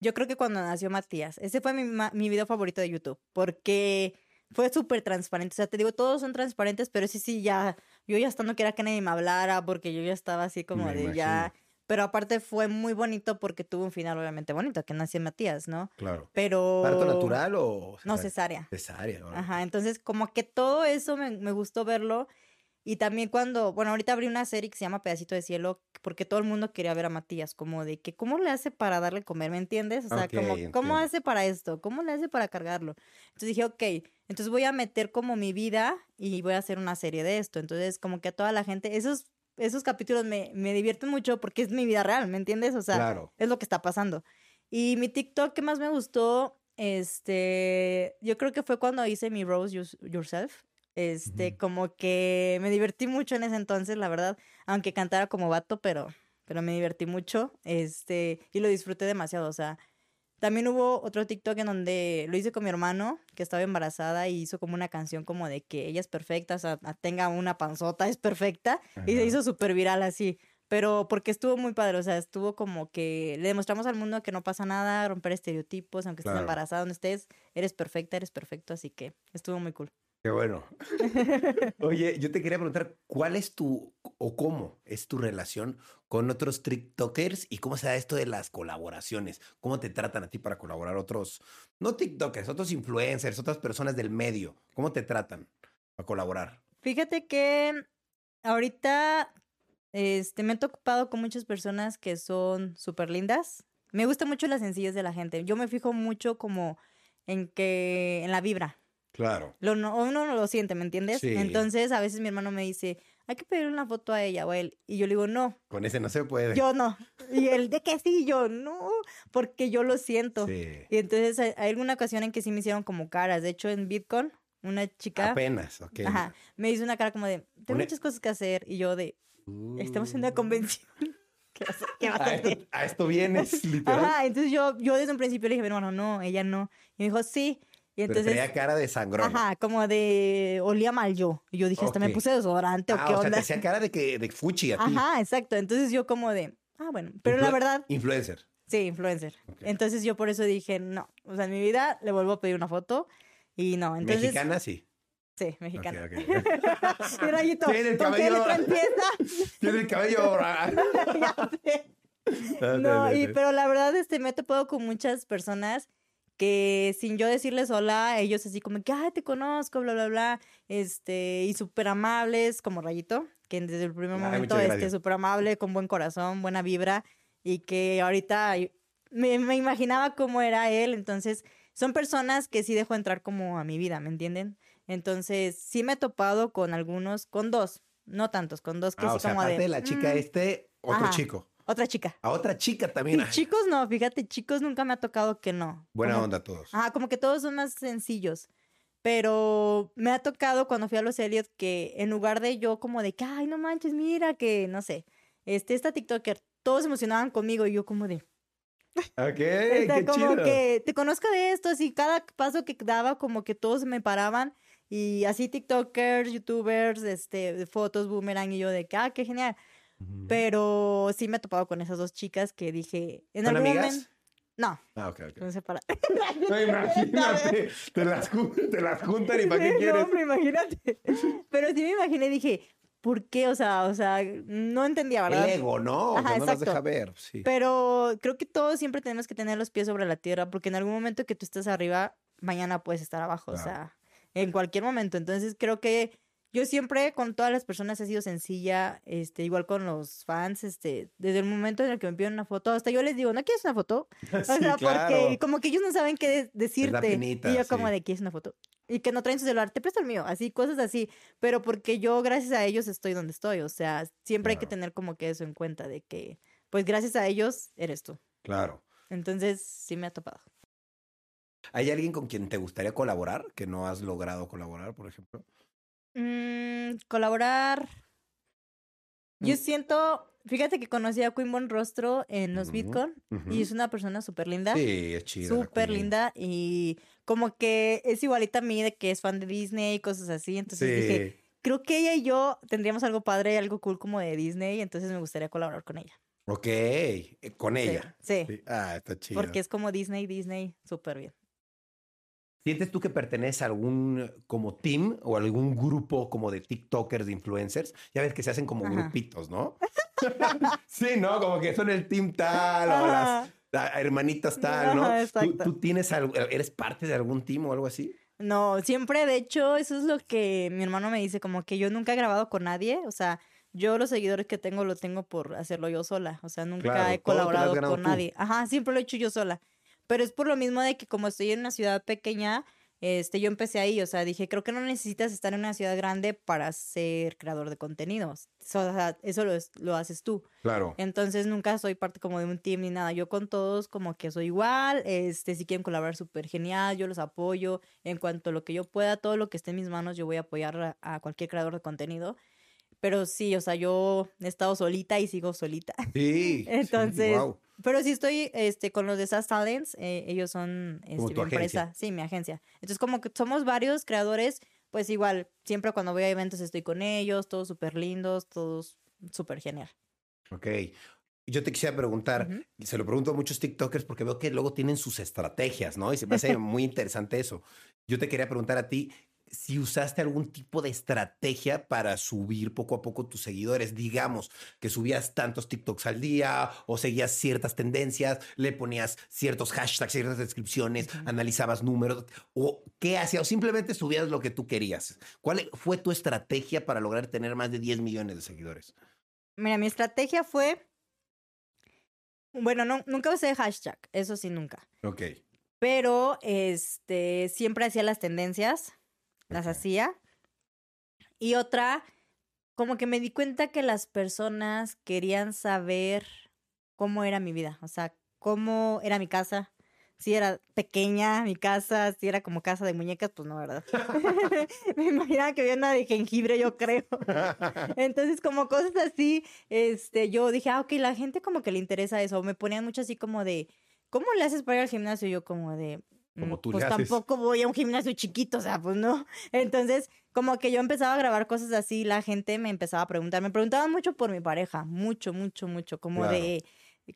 yo creo que cuando nació Matías. Ese fue mi, mi video favorito de YouTube, porque fue súper transparente. O sea, te digo, todos son transparentes, pero sí, sí, ya, yo ya estando que era que nadie me hablara, porque yo ya estaba así como de ya. Pero aparte fue muy bonito porque tuvo un final obviamente bonito, que nació Matías, ¿no? Claro. Pero... ¿Parto natural o...? No, cesárea. Cesárea. Ajá, entonces como que todo eso me, me gustó verlo y también cuando, bueno, ahorita abrí una serie que se llama Pedacito de Cielo, porque todo el mundo quería ver a Matías, como de que, ¿cómo le hace para darle comer? ¿Me entiendes? O sea, como, ¿cómo hace para esto? ¿Cómo le hace para cargarlo? Entonces dije, ok, entonces voy a meter como mi vida y voy a hacer una serie de esto. Entonces, como que a toda la gente, esos, esos capítulos me, me divierten mucho porque es mi vida real, ¿me entiendes? O sea, es lo que está pasando. Y mi TikTok que más me gustó, este, yo creo que fue cuando hice mi Rose Yourself. Este, como que me divertí mucho en ese entonces, la verdad, aunque cantara como vato, pero, pero me divertí mucho, este, y lo disfruté demasiado, o sea, también hubo otro TikTok en donde lo hice con mi hermano, que estaba embarazada, y hizo como una canción como de que ella es perfecta, o sea, tenga una panzota, es perfecta, y se hizo súper viral así. Pero porque estuvo muy padre, o sea, estuvo como que le demostramos al mundo que no pasa nada, romper estereotipos, aunque estés embarazada, donde estés, eres perfecta, eres perfecto, así que estuvo muy cool. Qué bueno. Oye, yo te quería preguntar, ¿cuál es tu o cómo es tu relación con otros TikTokers y cómo se da esto de las colaboraciones? ¿Cómo te tratan a ti para colaborar otros, no TikTokers, otros influencers, otras personas del medio? ¿Cómo te tratan para colaborar? Fíjate que ahorita Este, me he topado con muchas personas que son súper lindas. Me gusta mucho las sencillas de la gente. Yo me fijo mucho como en que, en la vibra. Claro. Lo, no, uno no lo siente, ¿me entiendes? Sí. Entonces, a veces mi hermano me dice, hay que pedirle una foto a ella o a él. Y yo le digo, no, Con ese no se puede. yo no. Y él, de que sí, yo no, porque yo lo siento. Sí. Y entonces hay, alguna ocasión en que sí me hicieron como caras. De hecho, en Bitcoin, una chica Apenas, ok. ajá, me hizo una cara como de, tengo Una- muchas cosas que hacer. Y yo de, estamos en una convención. ¿Qué vas a, qué vas a A esto, hacer? a esto vienes, literal. Ajá, entonces yo, yo desde un principio le dije, bueno, no, ella no. Y me dijo, sí. Y Pero entonces, traía cara de sangrón. ajá, como de, olía mal yo. Y yo dije, hasta me puse desodorante o Ah, qué o sea, onda. te hacía cara de que de fuchi a ti. Ajá, exacto. Entonces yo como de, ah, bueno, pero la verdad, Influencer. sí, influencer. Entonces yo por eso dije, no, o sea, en mi vida le vuelvo a pedir una foto y no, entonces... Mexicana, sí. Sí, mexicana. Ok, ok. Y Rayito, Tiene el ¿con qué cabello-? Tiene el cabello. Ya sé. No, y, pero la verdad, este, me he topado con muchas personas que sin yo decirles hola, ellos así como que, ay, te conozco, bla, bla, bla, este, y súper amables, como Rayito, que desde el primer Ay, momento, este, súper amable, con buen corazón, buena vibra, y que ahorita me, me imaginaba cómo era él, entonces, son personas que sí dejo entrar como a mi vida, ¿me entienden? Entonces, sí me he topado con algunos, con dos, no tantos, con dos que Ah, sí o sea, como aparte de, de la chica "Mm", este, otro Ajá. chico. Otra chica. A otra chica también. Y chicos no, fíjate, chicos nunca me ha tocado que no. Buena Como- onda todos. Ajá, como que todos son más sencillos. Pero me ha tocado cuando fui a los Elliot que en lugar de yo como de que, ay, no manches, mira que, no sé, este, esta TikToker, todos emocionaban conmigo y yo como de, Ok, qué como chido. que te conozco de esto, así cada paso que daba como que todos me paraban y así TikTokers, YouTubers, este, fotos, boomerang y yo de que, ah, qué genial. Pero sí me he topado con esas dos chicas que dije, en ¿Son algún amigas? momento... No, Ah, ok, ok. no se para. No, imagínate, te las, te las juntan y para qué quieres. No, hombre, imagínate. Pero sí me imaginé, dije, ¿por qué? O sea, o sea, no entendía, ¿verdad? El ego, ¿no? Ajá, que no las exacto. deja ver. Sí. Pero creo que todos siempre tenemos que tener los pies sobre la tierra, porque en algún momento que tú estás arriba, mañana puedes estar abajo, o sea, en cualquier momento. Entonces creo que yo siempre con todas las personas he sido sencilla, este, igual con los fans, este, desde el momento en el que me piden una foto, hasta yo les digo, ¿no quieres una foto? O Sí, sea, claro. porque como que ellos no saben qué de- decirte. y yo como de, ¿quieres una foto? Y que no traen su celular, te presto el mío, así, cosas así. Pero porque yo, gracias a ellos, estoy donde estoy. O sea, siempre hay que tener como que eso en cuenta, de que, pues gracias a ellos, eres tú. Claro. Entonces, sí me ha topado. ¿Hay alguien con quien te gustaría colaborar que no has logrado colaborar, por ejemplo? Mm, colaborar. Yo Mm. siento, fíjate que conocí a Queen Bon Rostro en los Bitcoin y es una persona súper linda. Sí, es chida. Súper linda y como que es igualita a mí de que es fan de Disney y cosas así. Entonces dije, creo que ella y yo tendríamos algo padre, algo cool como de Disney, entonces me gustaría colaborar con ella. Ok, eh, con Sí, ella. Sí, Sí. Ah, está chido. porque es como Disney, Disney, súper bien. ¿Sientes tú que perteneces a algún como team o algún grupo como de TikTokers, de influencers? Ya ves que se hacen como Ajá. grupitos, ¿no? sí, ¿no? Como que son el team tal o las hermanitas tal, ¿no? Ajá, ¿Tú, tienes algo, eres parte de algún team o algo así? No, siempre, de hecho, eso es lo que mi hermano me dice, como que yo nunca he grabado con nadie, o sea, yo los seguidores que tengo lo tengo por hacerlo yo sola, o sea, nunca Claro, he colaborado con tú. nadie. Ajá, siempre lo he hecho yo sola. Pero es por lo mismo de que como estoy en una ciudad pequeña, este, yo empecé ahí, o sea, dije, creo que no necesitas estar en una ciudad grande para ser creador de contenidos. O sea, eso lo, es- lo haces tú. Claro. Entonces nunca soy parte como de un team ni nada. Yo con todos como que soy igual. Este, si quieren colaborar súper genial, yo los apoyo. En cuanto a lo que yo pueda, todo lo que esté en mis manos, yo voy a apoyar a, a cualquier creador de contenido. Pero sí, o sea, yo he estado solita y sigo solita. Sí. Entonces, wow. Pero sí estoy este, con los de SAS Talents. eh, ellos son este, mi empresa. agencia. Sí, mi agencia. Entonces, como que somos varios creadores, pues igual, siempre cuando voy a eventos estoy con ellos, todos súper lindos, todos súper genial. Ok. Yo te quisiera preguntar, se lo pregunto a muchos TikTokers porque veo que luego tienen sus estrategias, ¿no? Y se me hace muy interesante eso. Yo te quería preguntar a ti si usaste algún tipo de estrategia para subir poco a poco tus seguidores. Digamos que subías tantos TikToks al día o seguías ciertas tendencias, le ponías ciertos hashtags, ciertas descripciones, analizabas números o qué hacías o simplemente subías lo que tú querías. ¿Cuál fue tu estrategia para lograr tener más de 10 millones de seguidores? Mira, mi estrategia fue. Bueno, no, nunca usé hashtag, eso sí, nunca. Ok. Pero este siempre hacía las tendencias, las hacía. Y otra, como que me di cuenta que las personas querían saber cómo era mi vida, o sea, cómo era mi casa, si era pequeña mi casa, si era como casa de muñecas, pues no, ¿verdad? me imaginaba que había una de jengibre, yo creo. Entonces, como cosas así, este, yo dije, ah, ok, la gente como que le interesa eso. Me ponían mucho así como de, ¿cómo le haces para ir al gimnasio? Yo como de, como mm, tú pues le haces. tampoco voy a un gimnasio chiquito, o sea, pues no. Entonces, como que yo empezaba a grabar cosas así, la gente me empezaba a preguntar, me preguntaban mucho por mi pareja, mucho, mucho, mucho, como Claro. de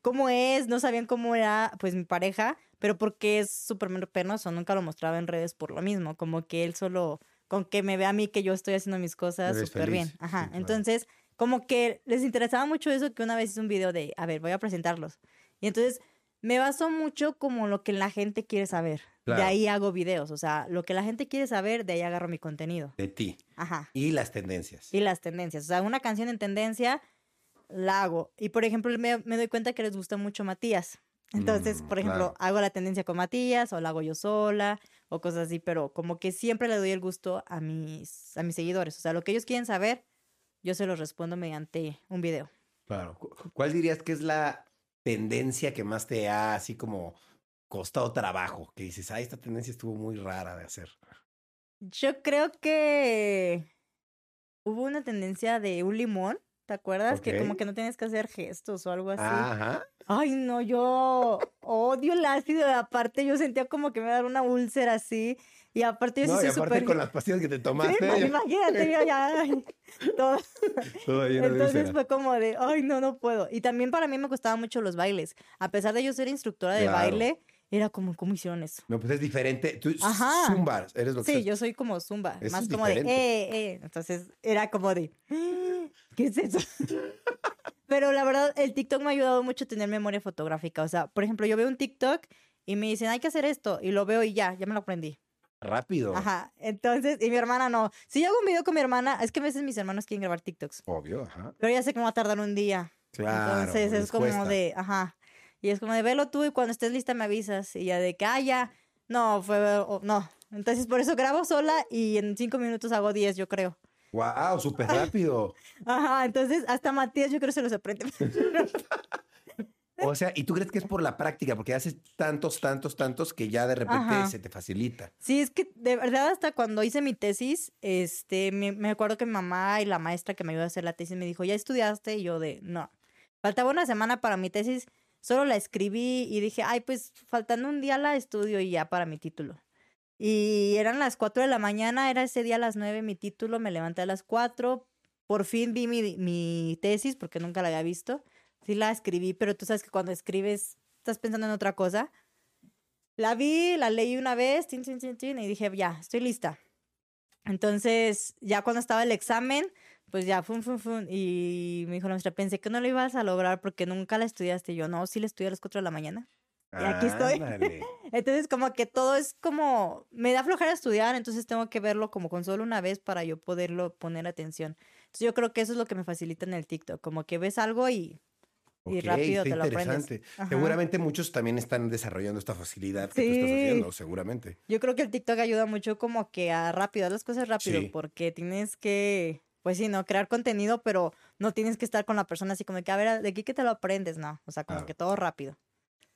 cómo es, no sabían cómo era pues mi pareja, pero porque es súper penoso, nunca lo mostraba en redes por lo mismo, como que él solo, con que me vea a mí que yo estoy haciendo mis cosas súper bien. Ajá, sí, claro. entonces como que les interesaba mucho eso que una vez hice un video de, a ver, voy a presentarlos. Y entonces me baso mucho como lo que la gente quiere saber. Claro. De ahí hago videos, o sea, lo que la gente quiere saber, de ahí agarro mi contenido. De ti. Ajá. Y las tendencias. Y las tendencias. O sea, una canción en tendencia la hago. Y por ejemplo, me, me doy cuenta que les gusta mucho Matías. Entonces, Mm, por ejemplo, claro. hago la tendencia con Matías o la hago yo sola o cosas así, pero como que siempre le doy el gusto a mis, a mis seguidores. O sea, lo que ellos quieren saber, yo se los respondo mediante un video. Claro. Cu- ¿Cuál dirías que es la tendencia que más te ha así como costado trabajo? Que dices, ah, esta tendencia estuvo muy rara de hacer. Yo creo que hubo una tendencia de un limón, ¿te acuerdas? Que como que no tienes que hacer gestos o algo así. Ajá. Ay, no, yo odio el ácido. Aparte, yo sentía como que me iba a dar una úlcera así. Y aparte, yo No, sí y soy aparte con las pastillas que te tomaste. pues, imagínate, yo ya. todo. todo Entonces fue como de, ay, no, no puedo. Y también para mí me costaban mucho los bailes. A pesar de yo ser instructora de Claro. baile, era como, ¿cómo hicieron eso? No, pues es diferente. Tú Ajá. zumba, eres lo que Sí, yo soy como zumba, Eso más como de, eh, eh. Entonces era como de, "Ah, ¿qué es eso? Pero la verdad, el TikTok me ha ayudado mucho a tener memoria fotográfica. O sea, por ejemplo, yo veo un TikTok y me dicen, hay que hacer esto. Y lo veo y ya, ya me lo aprendí. Rápido. Ajá. Entonces, y mi hermana no. Si yo hago un video con mi hermana, es que a veces mis hermanos quieren grabar TikToks. Obvio, ajá. Pero ya sé me va a tardar un día. Claro. Entonces es como cuesta. de, ajá. Y es como de, velo tú y cuando estés lista me avisas. Y ya de que, ah, ya. No, fue, o- no. Entonces por eso grabo sola y en cinco minutos hago diez, yo creo. Wow, súper rápido. Ajá, entonces hasta Matías yo creo que se los aprende. O sea, ¿y tú crees que es por la práctica? Porque haces tantos, tantos, tantos que ya de repente Ajá. se te facilita. Sí, es que de verdad hasta cuando hice mi tesis, este, me, me acuerdo que mi mamá y la maestra que me ayudó a hacer la tesis me dijo, ¿ya estudiaste? Y yo de, no. Faltaba una semana para mi tesis, solo la escribí y dije, ay, pues faltando un día la estudio y ya para mi título. Y eran las 4 de la mañana, era ese día a las 9 mi título, me levanté a las 4, por fin vi mi, mi tesis porque nunca la había visto. Sí la escribí, pero tú sabes que cuando escribes estás pensando en otra cosa. La vi, la leí una vez, tin, tin, tin, tin, y dije, ya, estoy lista. Entonces, ya cuando estaba el examen, pues ya, fum, fum, fum, y me dijo la maestra, pensé que no lo ibas a lograr porque nunca la estudiaste. Y yo, no, sí la estudié a las 4 de la mañana. Y aquí estoy. Entonces, como que todo es como, me da flojera estudiar, entonces tengo que verlo como con solo una vez para yo poderlo poner atención. Entonces, yo creo que eso es lo que me facilita en el TikTok, como que ves algo y, y Ok, rápido está te lo aprendes. Ajá. Seguramente muchos también están desarrollando esta facilidad que tú estás Sí. haciendo, seguramente. Yo creo que el TikTok ayuda mucho como que a rápido, haz las cosas rápido, Sí. porque tienes que, pues sí, ¿no? Crear contenido, pero no tienes que estar con la persona así como que, a ver, de aquí que te lo aprendes, no. O sea, como Claro. que todo rápido.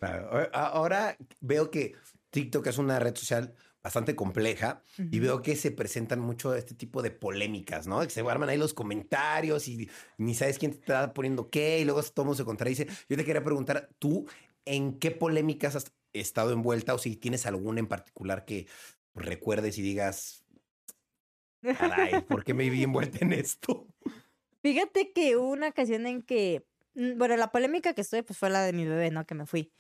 A- Ahora veo que TikTok es una red social bastante compleja y veo que se presentan mucho este tipo de polémicas, ¿no? Que se arman ahí los comentarios y ni sabes quién te está poniendo qué y luego todo mundo se contradice. Yo te quería preguntar, ¿tú en qué polémicas has estado envuelta o si tienes alguna en particular que recuerdes y digas, caray, ¿por qué me vi envuelta en esto? Fíjate que hubo una ocasión en que, mm, bueno, la polémica que estoy, pues fue la de mi bebé, ¿no? Que me fui.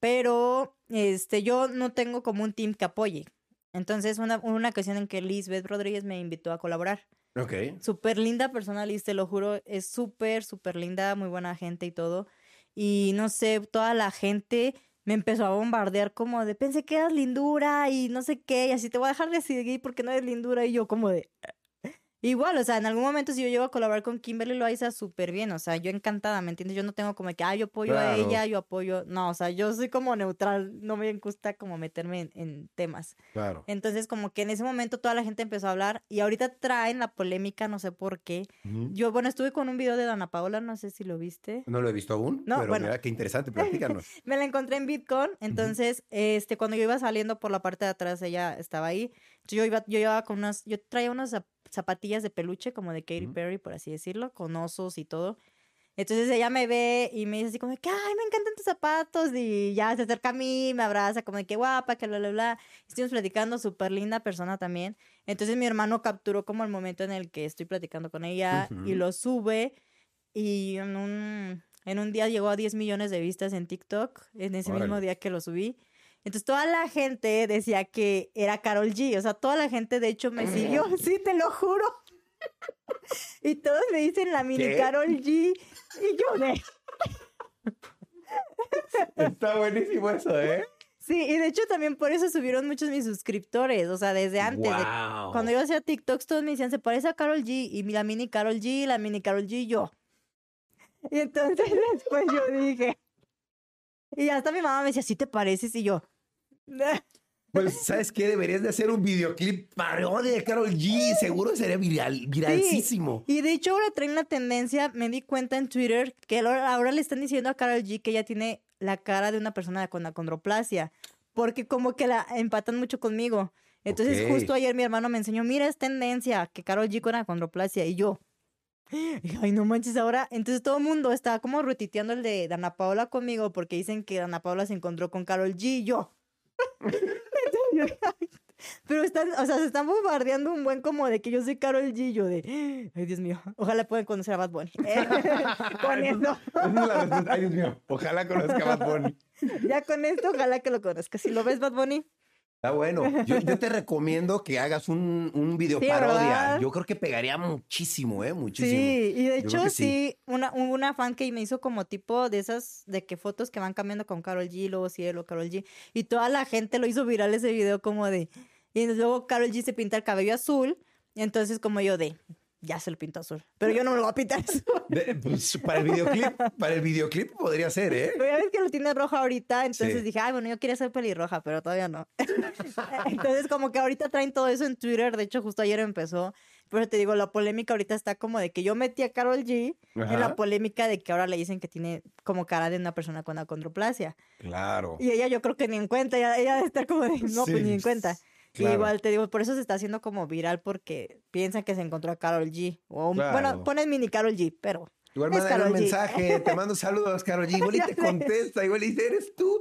Pero, este, yo no tengo como un team que apoye. Entonces, una, una ocasión en que Lisbeth Rodríguez me invitó a colaborar. Ok. Súper linda persona, Liz, te lo juro. Es súper, súper linda, muy buena gente y todo. Y no sé, toda la gente me empezó a bombardear como de, pensé que eras lindura y no sé qué, y así te voy a dejar de seguir porque no eres lindura. Y yo como de... Igual, o sea, en algún momento si yo llego a colaborar con Kimberly Loaiza, súper bien, o sea, yo encantada, ¿me entiendes? Yo no tengo como que, ah, yo apoyo a ella, yo apoyo, no, o sea, yo soy como neutral, no me gusta como meterme en, temas. Claro. Entonces, como que en ese momento toda la gente empezó a hablar y ahorita traen la polémica, no sé por qué. Yo, bueno, estuve con un video de Dana Paola, no sé si lo viste. No lo he visto aún, no, pero bueno. mira, qué interesante, platícanos. me la encontré en Bitcoin, entonces, este, cuando yo iba saliendo por la parte de atrás, ella estaba ahí, yo iba, yo iba con unas, yo traía unas zapatillas de peluche, como de Katy Perry, por así decirlo, con osos y todo. Entonces ella me ve y me dice así como que, ay, me encantan tus zapatos. Y ya se acerca a mí, me abraza como de que guapa, que bla, bla, bla. Estuvimos platicando, súper linda persona también. Entonces mi hermano capturó como el momento en el que estoy platicando con ella y lo sube. Y en un, en un día llegó a 10 millones de vistas en TikTok, en ese mismo día que lo subí. Entonces toda la gente decía que era Carol G. O sea, toda la gente de hecho me siguió. Sí, te lo juro. y todos me dicen la mini Carol G. Y yo de... Está buenísimo eso, ¿eh? Sí, y de hecho también por eso subieron muchos mis suscriptores, o sea, desde antes. cuando yo hacía TikToks, todos me decían, se parece a Carol G, y la mini Carol G, la mini Carol G, yo. Y entonces después yo dije, y hasta mi mamá me decía, ¿sí te pareces? Y yo, pues, ¿sabes qué? Deberías de hacer un videoclip parodia de Carol G. Seguro sería viral, viralísimo. Y de hecho ahora trae una tendencia, me di cuenta en Twitter, que ahora, le están diciendo a Carol G que ella tiene la cara de una persona con acondroplasia. Porque como que la empatan mucho conmigo. Entonces justo ayer mi hermano me enseñó, mira, es tendencia, que Carol G con acondroplasia. Y yo, Ay, no manches, ahora. Entonces todo el mundo está como retiteando el de Dana Paola conmigo porque dicen que Dana Paola se encontró con Carol G. Y yo. Pero están, o sea, se están bombardeando un buen como de que yo soy Carol G. Yo de, ay, Dios mío, ojalá puedan conocer a Bad Bunny. con eso. ay, Dios mío, ojalá conozca a Bad Bunny. Ya con esto, ojalá que lo conozca. Si lo ves, Bad Bunny, Está bueno. Yo, te recomiendo que hagas un, un video parodia. Yo creo que pegaría muchísimo, ¿eh? Muchísimo. Sí, y de hecho, sí, una, una fan que me hizo como tipo de esas, de que fotos que van cambiando con Carol G, luego Cielo, Carol G. Y toda la gente lo hizo viral ese video como de. Y luego Carol G se pinta el cabello azul. Y entonces, como yo de, ya se lo pinto azul. Pero yo no me lo voy a pintar azul. Pues, para el videoclip, para el videoclip podría ser, ¿eh? Pero ya ves que lo tiene roja ahorita, entonces dije, ay, bueno, yo quería ser pelirroja, pero todavía no. entonces, como que ahorita traen todo eso en Twitter. De hecho, justo ayer empezó. Pero te digo, la polémica ahorita está como de que yo metí a Carol G en la polémica de que ahora le dicen que tiene como cara de una persona con acondroplasia. Claro. Y ella yo creo que ni en cuenta, ella, ella debe estar como de, no, pues ni en cuenta. Igual te digo, por eso se está haciendo como viral porque piensan que se encontró a Carol G. O Bueno, ponen mini Carol G, pero. Igual manda un mensaje, te mando saludos, Carol G. Igual y te contesta, igual y dice, eres tú.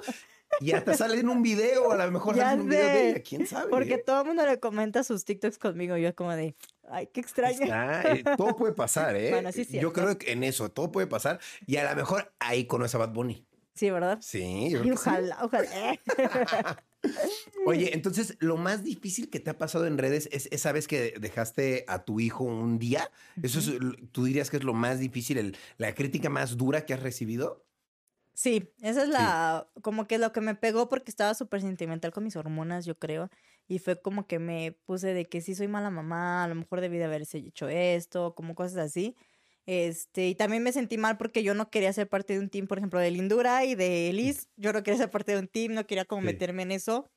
Y hasta sale en un video, a lo mejor sale en un video de ella, quién sabe. Porque todo el mundo le comenta sus TikToks conmigo. Yo como de, ay, qué extraño. Eh, todo puede pasar, ¿eh? Bueno, sí, sí. Yo creo que en eso todo puede pasar. Y a lo mejor ahí conoce a Bad Bunny. Sí, ¿verdad? Sí, yo ojalá, ojalá. Oye, entonces, lo más difícil que te ha pasado en redes es esa vez que dejaste a tu hijo un día. ¿Eso es, tú dirías que es lo más difícil, la crítica más dura que has recibido? Sí, esa es la, como que lo que me pegó porque estaba súper sentimental con mis hormonas, yo creo. Y fue como que me puse de que sí soy mala mamá, a lo mejor debí de haberse hecho esto, como cosas así. Este, y también me sentí mal porque yo no quería ser parte de un team, por ejemplo, de Lindura y de Liz. Yo no quería ser parte de un team, no quería como meterme en eso.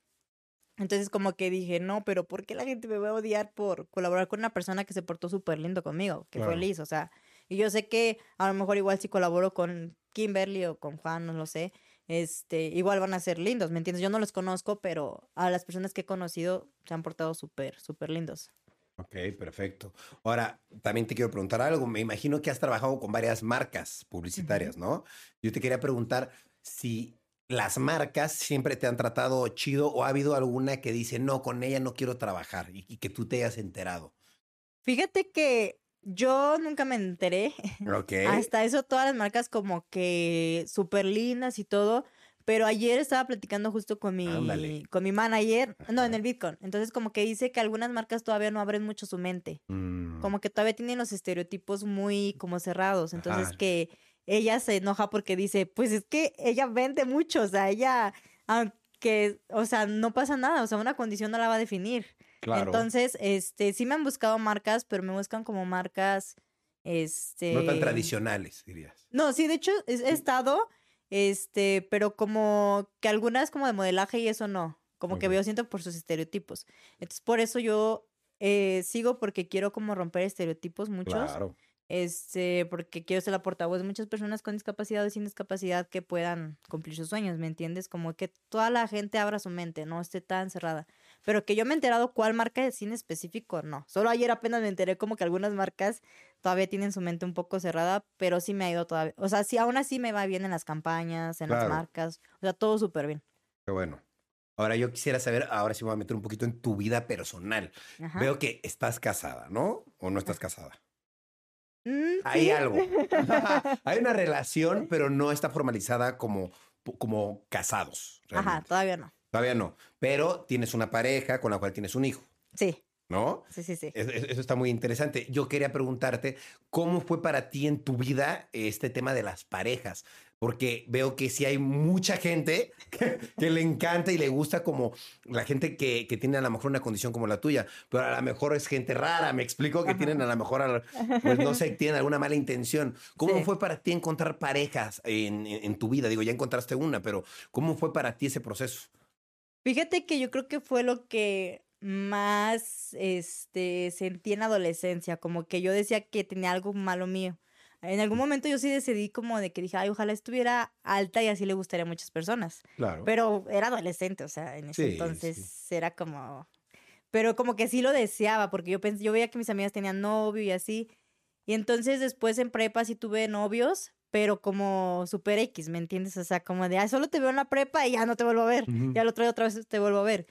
Entonces como que dije, no, pero ¿por qué la gente me va a odiar por colaborar con una persona que se portó súper lindo conmigo? Que fue Liz, o sea. Y yo sé que a lo mejor igual si colaboro con Kimberly o con Juan, no lo sé, este, igual van a ser lindos, ¿me entiendes? Yo no los conozco, pero a las personas que he conocido se han portado súper, súper lindos. Ok, perfecto. Ahora, también te quiero preguntar algo. Me imagino que has trabajado con varias marcas publicitarias, ¿no? Yo te quería preguntar si las marcas siempre te han tratado chido o ha habido alguna que dice, no, con ella no quiero trabajar y, que tú te hayas enterado. Fíjate que yo nunca me enteré. Ok. Hasta eso, todas las marcas como que súper lindas y todo. Pero ayer estaba platicando justo con mi, con mi manager, no, en el Bitcoin. Entonces, como que dice que algunas marcas todavía no abren mucho su mente. Mm. Como que todavía tienen los estereotipos muy como cerrados. Entonces, que ella se enoja porque dice, pues es que ella vende mucho, o sea, ella, aunque, o sea, no pasa nada, o sea, una condición no la va a definir. Claro. Entonces, este, sí me han buscado marcas, pero me buscan como marcas, este... No tan tradicionales, dirías. No, sí, de hecho, he, estado, este, pero como que algunas como de modelaje y eso no. Como que veo, siento por sus estereotipos. Entonces, por eso yo eh, sigo porque quiero como romper estereotipos muchos. Claro este, porque quiero ser la portavoz de muchas personas con discapacidad o sin discapacidad que puedan cumplir sus sueños, ¿me entiendes? Como que toda la gente abra su mente, no esté tan cerrada. Pero que yo me he enterado cuál marca de cine específico, no. Solo ayer apenas me enteré como que algunas marcas todavía tienen su mente un poco cerrada, pero sí me ha ido todavía. O sea, sí, aún así me va bien en las campañas, en las marcas, o sea, todo súper bien. Qué bueno. Ahora yo quisiera saber, ahora sí me voy a meter un poquito en tu vida personal. Veo que estás casada, ¿no? ¿O no estás casada? Mm, Hay algo. Hay una relación, pero no está formalizada como, como casados. Ajá, todavía no. Todavía no. Pero tienes una pareja con la cual tienes un hijo. Sí. ¿No? Sí, sí, sí. Eso está muy interesante. Yo quería preguntarte, ¿cómo fue para ti en tu vida este tema de las parejas? porque veo que sí hay mucha gente que, le encanta y le gusta como la gente que, tiene a lo mejor una condición como la tuya, pero a lo mejor es gente rara, me explico, que tienen a lo mejor, pues no sé, tienen alguna mala intención. ¿Cómo fue para ti encontrar parejas en, tu vida? Digo, ya encontraste una, pero ¿cómo fue para ti ese proceso? Fíjate que yo creo que fue lo que más este, sentí en adolescencia, como que yo decía que tenía algo malo mío. En algún momento yo sí decidí como de que dije, ay, ojalá estuviera alta y así le gustaría a muchas personas. Claro. Pero era adolescente, o sea, en ese entonces era como... Pero como que sí lo deseaba, porque yo pensé, yo veía que mis amigas tenían novio y así. Y entonces después en prepa sí tuve novios, pero como super X, ¿me entiendes? O sea, como de, ay, solo te veo en la prepa y ya no te vuelvo a ver. Y al otro día otra vez te vuelvo a ver.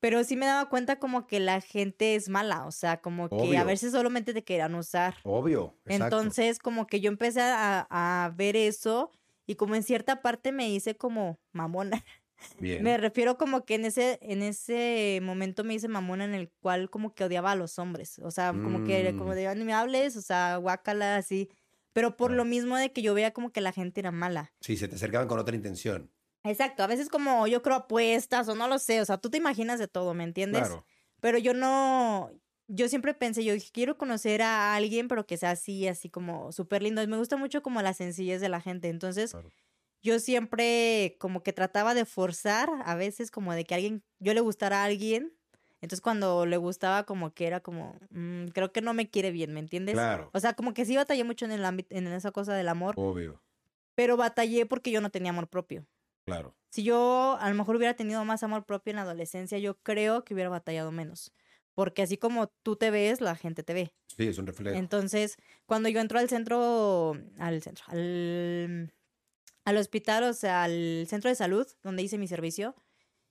Pero sí me daba cuenta como que la gente es mala, o sea, como que a veces solamente te querían usar. Obvio. Entonces, como que yo empecé a, ver eso y como en cierta parte me hice como mamona. Bien. Me refiero como que en ese, en ese momento me hice mamona en el cual como que odiaba a los hombres. O sea, como que como mm. de, no me hables, o sea, guácala, así. Pero por lo mismo de que yo veía como que la gente era mala. Sí, se te acercaban con otra intención. Exacto, a veces como yo creo apuestas o no lo sé, o sea, tú te imaginas de todo, ¿me entiendes? Claro. Pero yo no, yo siempre pensé, yo dije, quiero conocer a alguien, pero que sea así, así como súper lindo. Y me gusta mucho como la sencillez de la gente. Entonces, yo siempre como que trataba de forzar, a veces como de que alguien, yo le gustara a alguien. Entonces, cuando le gustaba, como que era como, mm, creo que no me quiere bien, ¿me entiendes? Claro. O sea, como que sí batallé mucho en el ámbito, en esa cosa del amor. Obvio. Pero batallé porque yo no tenía amor propio. Claro. Si yo a lo mejor hubiera tenido más amor propio en la adolescencia, yo creo que hubiera batallado menos. Porque así como tú te ves, la gente te ve. Sí, es un reflejo. Entonces, cuando yo entro al centro, al centro, al, al hospital, o sea, al centro de salud, donde hice mi servicio,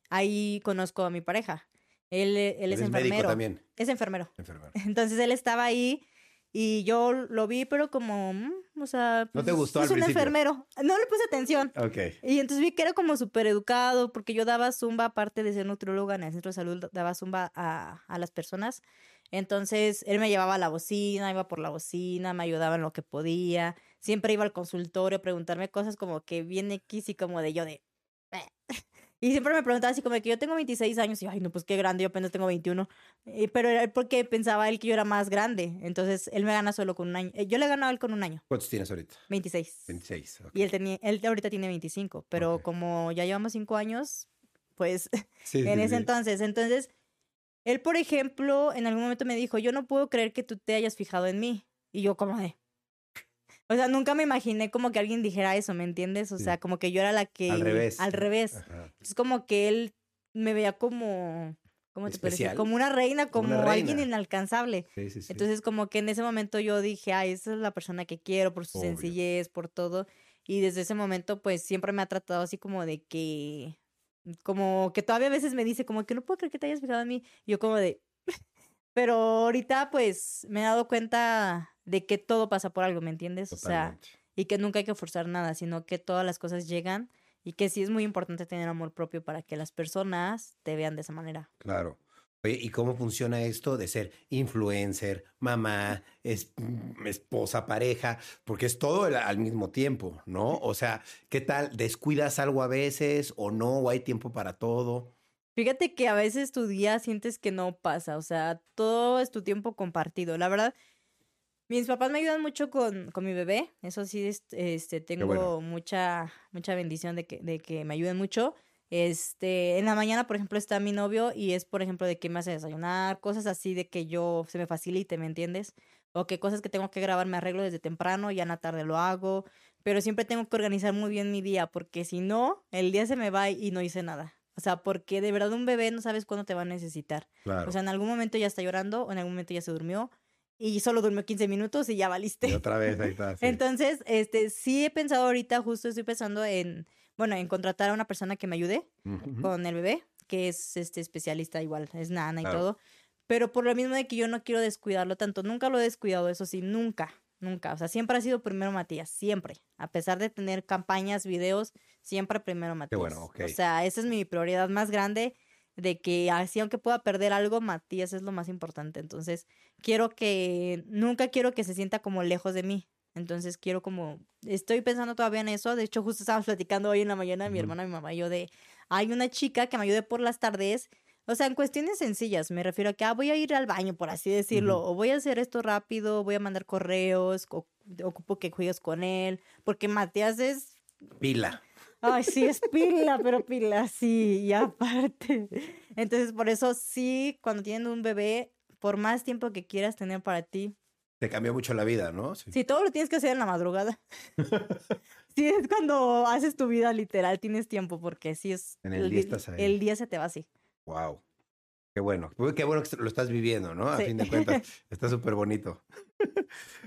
ahí conozco a mi pareja. Él, él es enfermero. también? Es enfermero. enfermero. Entonces él estaba ahí y yo lo vi, pero como, mm, o sea, ¿No te pues, gustó es un enfermero. No le puse atención. Ok. Y entonces vi que era como súper educado, porque yo daba zumba, aparte de ser nutrióloga en el centro de salud, daba zumba a, a las personas. Entonces, él me llevaba a la bocina, iba por la bocina, me ayudaba en lo que podía. Siempre iba al consultorio a preguntarme cosas como que bien X y como de yo de... Y siempre me preguntaba así como que yo tengo 26 años y, ay, no, pues qué grande, yo apenas tengo 21. pero era porque pensaba él que yo era más grande. Entonces, él me gana solo con un año. Eh, yo le gano a él con un año. ¿Cuántos tienes ahorita? 26. 26, Y él, tenía, él ahorita tiene 25. Pero como ya llevamos 5 años, pues en ese entonces. Entonces, él, por ejemplo, en algún momento me dijo, yo no puedo creer que tú te hayas fijado en mí. Y yo como de, o sea, nunca me imaginé como que alguien dijera eso, ¿me entiendes? O sea, como que yo era la que... Al revés. Al revés. Es como que él me veía como... ¿Cómo te parece? Como una reina, como alguien inalcanzable. Sí, sí, sí. Entonces, como que en ese momento yo dije, ay, esa es la persona que quiero por su sencillez, por todo. Y desde ese momento, pues siempre me ha tratado así como de que. Como que todavía a veces me dice, como que no puedo creer que te hayas fijado en mí. Y yo, como de. Pero ahorita, pues me he dado cuenta de que todo pasa por algo, ¿me entiendes? O sea, y que nunca hay que forzar nada, sino que todas las cosas llegan y que sí es muy importante tener amor propio para que las personas te vean de esa manera. Claro. Oye, ¿y cómo funciona esto de ser influencer, mamá, es, mm, esposa, pareja? Porque es todo al mismo tiempo, ¿no? O sea, ¿qué tal? ¿Descuidas algo a veces o no? ¿O hay tiempo para todo? Fíjate que a veces tu día sientes que no pasa, o sea, todo es tu tiempo compartido. La verdad, mis papás me ayudan mucho con, con mi bebé, eso sí, este, tengo mucha, mucha bendición de que, de que me ayuden mucho. Este, en la mañana, por ejemplo, está mi novio y es, por ejemplo, de que me hace desayunar, cosas así de que yo se me facilite, ¿me entiendes? O que cosas que tengo que grabar me arreglo desde temprano, ya en la tarde lo hago, pero siempre tengo que organizar muy bien mi día, porque si no, el día se me va y no hice nada. O sea, porque de verdad un bebé no sabes cuándo te va a necesitar. O sea, en algún momento ya está llorando o en algún momento ya se durmió y solo durmió 15 minutos y ya valiste. Y otra vez, ahí está. Entonces, este, sí he pensado ahorita, justo estoy pensando en, bueno, en contratar a una persona que me ayude con el bebé, que es este especialista igual, es nana y todo. Pero por lo mismo de que yo no quiero descuidarlo tanto, nunca lo he descuidado, eso sí, nunca. Nunca, o sea, siempre ha sido primero Matías, siempre. A pesar de tener campañas, videos, siempre primero Matías. bueno, O sea, esa es mi prioridad más grande de que así aunque pueda perder algo, Matías es lo más importante. Entonces, quiero que, nunca quiero que se sienta como lejos de mí. Entonces, quiero como, estoy pensando todavía en eso. De hecho, justo estábamos platicando hoy en la mañana, mi hermana, mi mamá y yo, de, hay una chica que me ayude por las tardes o sea, en cuestiones sencillas, me refiero a que, ah, voy a ir al baño, por así decirlo, o voy a hacer esto rápido, voy a mandar correos, ocupo que juegues con él, porque Matías es... Pila. Ay, sí, es pila, pero pila, sí, y aparte. Entonces, por eso sí, cuando tienen un bebé, por más tiempo que quieras tener para ti. Te cambia mucho la vida, ¿no? Sí, todo lo tienes que hacer en la madrugada. sí, es cuando haces tu vida literal, tienes tiempo, porque sí es... En el, día estás ahí. El día se te va así. Wow. Qué bueno. Qué bueno que lo estás viviendo, ¿no? A fin de cuentas, está súper bonito.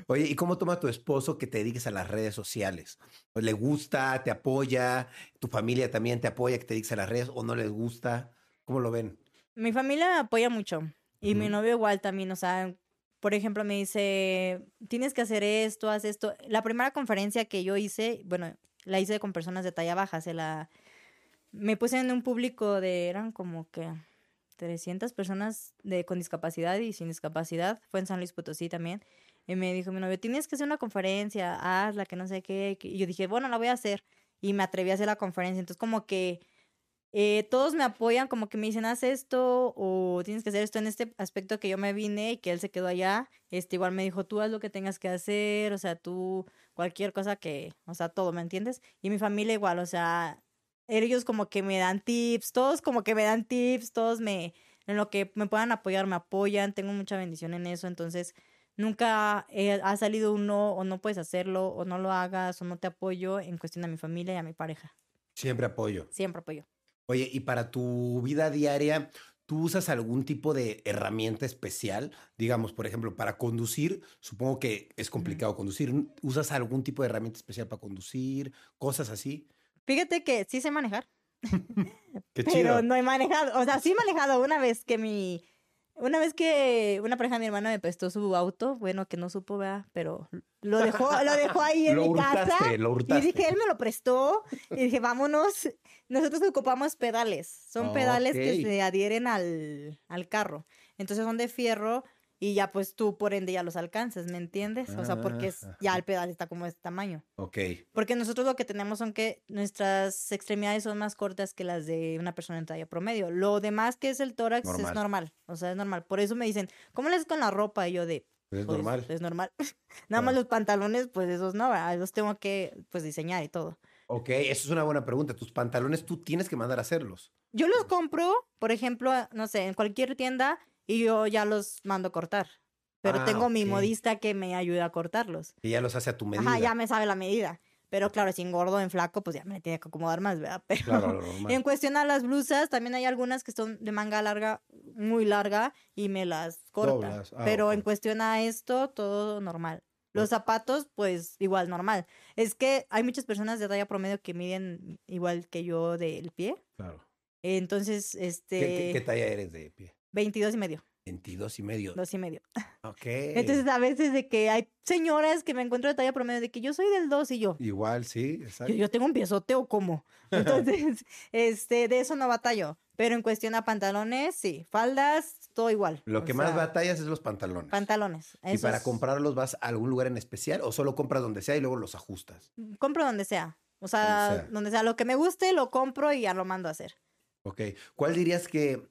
Oye, ¿y cómo toma tu esposo que te dediques a las redes sociales? ¿Le gusta, te apoya? ¿Tu familia también te apoya que te dediques a las redes o no les gusta? ¿Cómo lo ven? Mi familia apoya mucho y mi novio igual también, o sea, por ejemplo, me dice, tienes que hacer esto, haz esto. La primera conferencia que yo hice, bueno, la hice con personas de talla baja, se la me puse en un público de, eran como que 300 personas de, con discapacidad y sin discapacidad. Fue en San Luis Potosí también. Y me dijo mi novio, tienes que hacer una conferencia, hazla, que no sé qué. Y yo dije, bueno, la voy a hacer. Y me atreví a hacer la conferencia. Entonces, como que eh, todos me apoyan, como que me dicen, haz esto o tienes que hacer esto en este aspecto que yo me vine y que él se quedó allá. Este, igual me dijo, tú haz lo que tengas que hacer, o sea, tú, cualquier cosa que, o sea, todo, ¿me entiendes? Y mi familia igual, o sea, ellos como que me dan tips, todos como que me dan tips, todos me, en lo que me puedan apoyar, me apoyan, tengo mucha bendición en eso, entonces nunca ha salido uno o no puedes hacerlo o no lo hagas o no te apoyo en cuestión a mi familia y a mi pareja. Siempre apoyo. Siempre apoyo. Oye, y para tu vida diaria, ¿tú usas algún tipo de herramienta especial? Digamos, por ejemplo, para conducir, supongo que es complicado conducir. ¿Usas algún tipo de herramienta especial para conducir? Cosas así. Fíjate que sí sé manejar. Qué chido. Pero no he manejado. O sea, sí he manejado una vez que mi. Una vez que una pareja de mi hermana me prestó su auto, bueno, que no supo, ¿verdad? Pero lo dejó, lo dejó ahí en mi casa. Lo hurtaste. Y dije, él me lo prestó. Y dije, vámonos. Nosotros ocupamos pedales. Son pedales que se adhieren al, al carro. Entonces son de fierro y ya pues tú por ende ya los alcanzas, ¿me entiendes? O sea, porque es, ya el pedal está como de este tamaño. Ok. Porque nosotros lo que tenemos son que nuestras extremidades son más cortas que las de una persona en talla promedio. Lo demás que es el tórax es normal, o sea, es normal. Por eso me dicen, ¿cómo le haces con la ropa? Y yo de... Es pues, normal. Es normal. Nada más los pantalones, pues esos no, los tengo que pues diseñar y todo. Ok, eso es una buena pregunta. Tus pantalones tú tienes que mandar a hacerlos. Yo los compro, por ejemplo, no sé, en cualquier tienda y yo ya los mando cortar. Pero ah, tengo mi modista que me ayuda a cortarlos. Y ya los hace a tu medida. Ajá, ya me sabe la medida. Pero claro, si engordo en flaco, pues ya me tiene que acomodar más, ¿verdad? Pero claro, en cuestión a las blusas, también hay algunas que son de manga larga, muy larga, y me las corta. Ah, Pero en cuestión a esto, todo normal. Los zapatos, pues igual normal. Es que hay muchas personas de talla promedio que miden igual que yo del pie. Claro. Entonces, este... ¿Qué, qué talla eres de pie? 22 y medio. 22 y medio. Dos y medio. Ok. Entonces, a veces de que hay señoras que me encuentro de talla promedio de que yo soy del 2 y yo. Igual, sí, exacto. Yo, tengo un piezote o cómo. Entonces, este, de eso no batallo. Pero en cuestión a pantalones, sí. Faldas, todo igual. Lo que más batallas es los pantalones. Pantalones. ¿Y para comprarlos vas a algún lugar en especial o solo compras donde sea y luego los ajustas? Compro donde sea. O sea, donde sea. Lo que me guste, lo compro y ya lo mando a hacer. Ok. ¿Cuál dirías que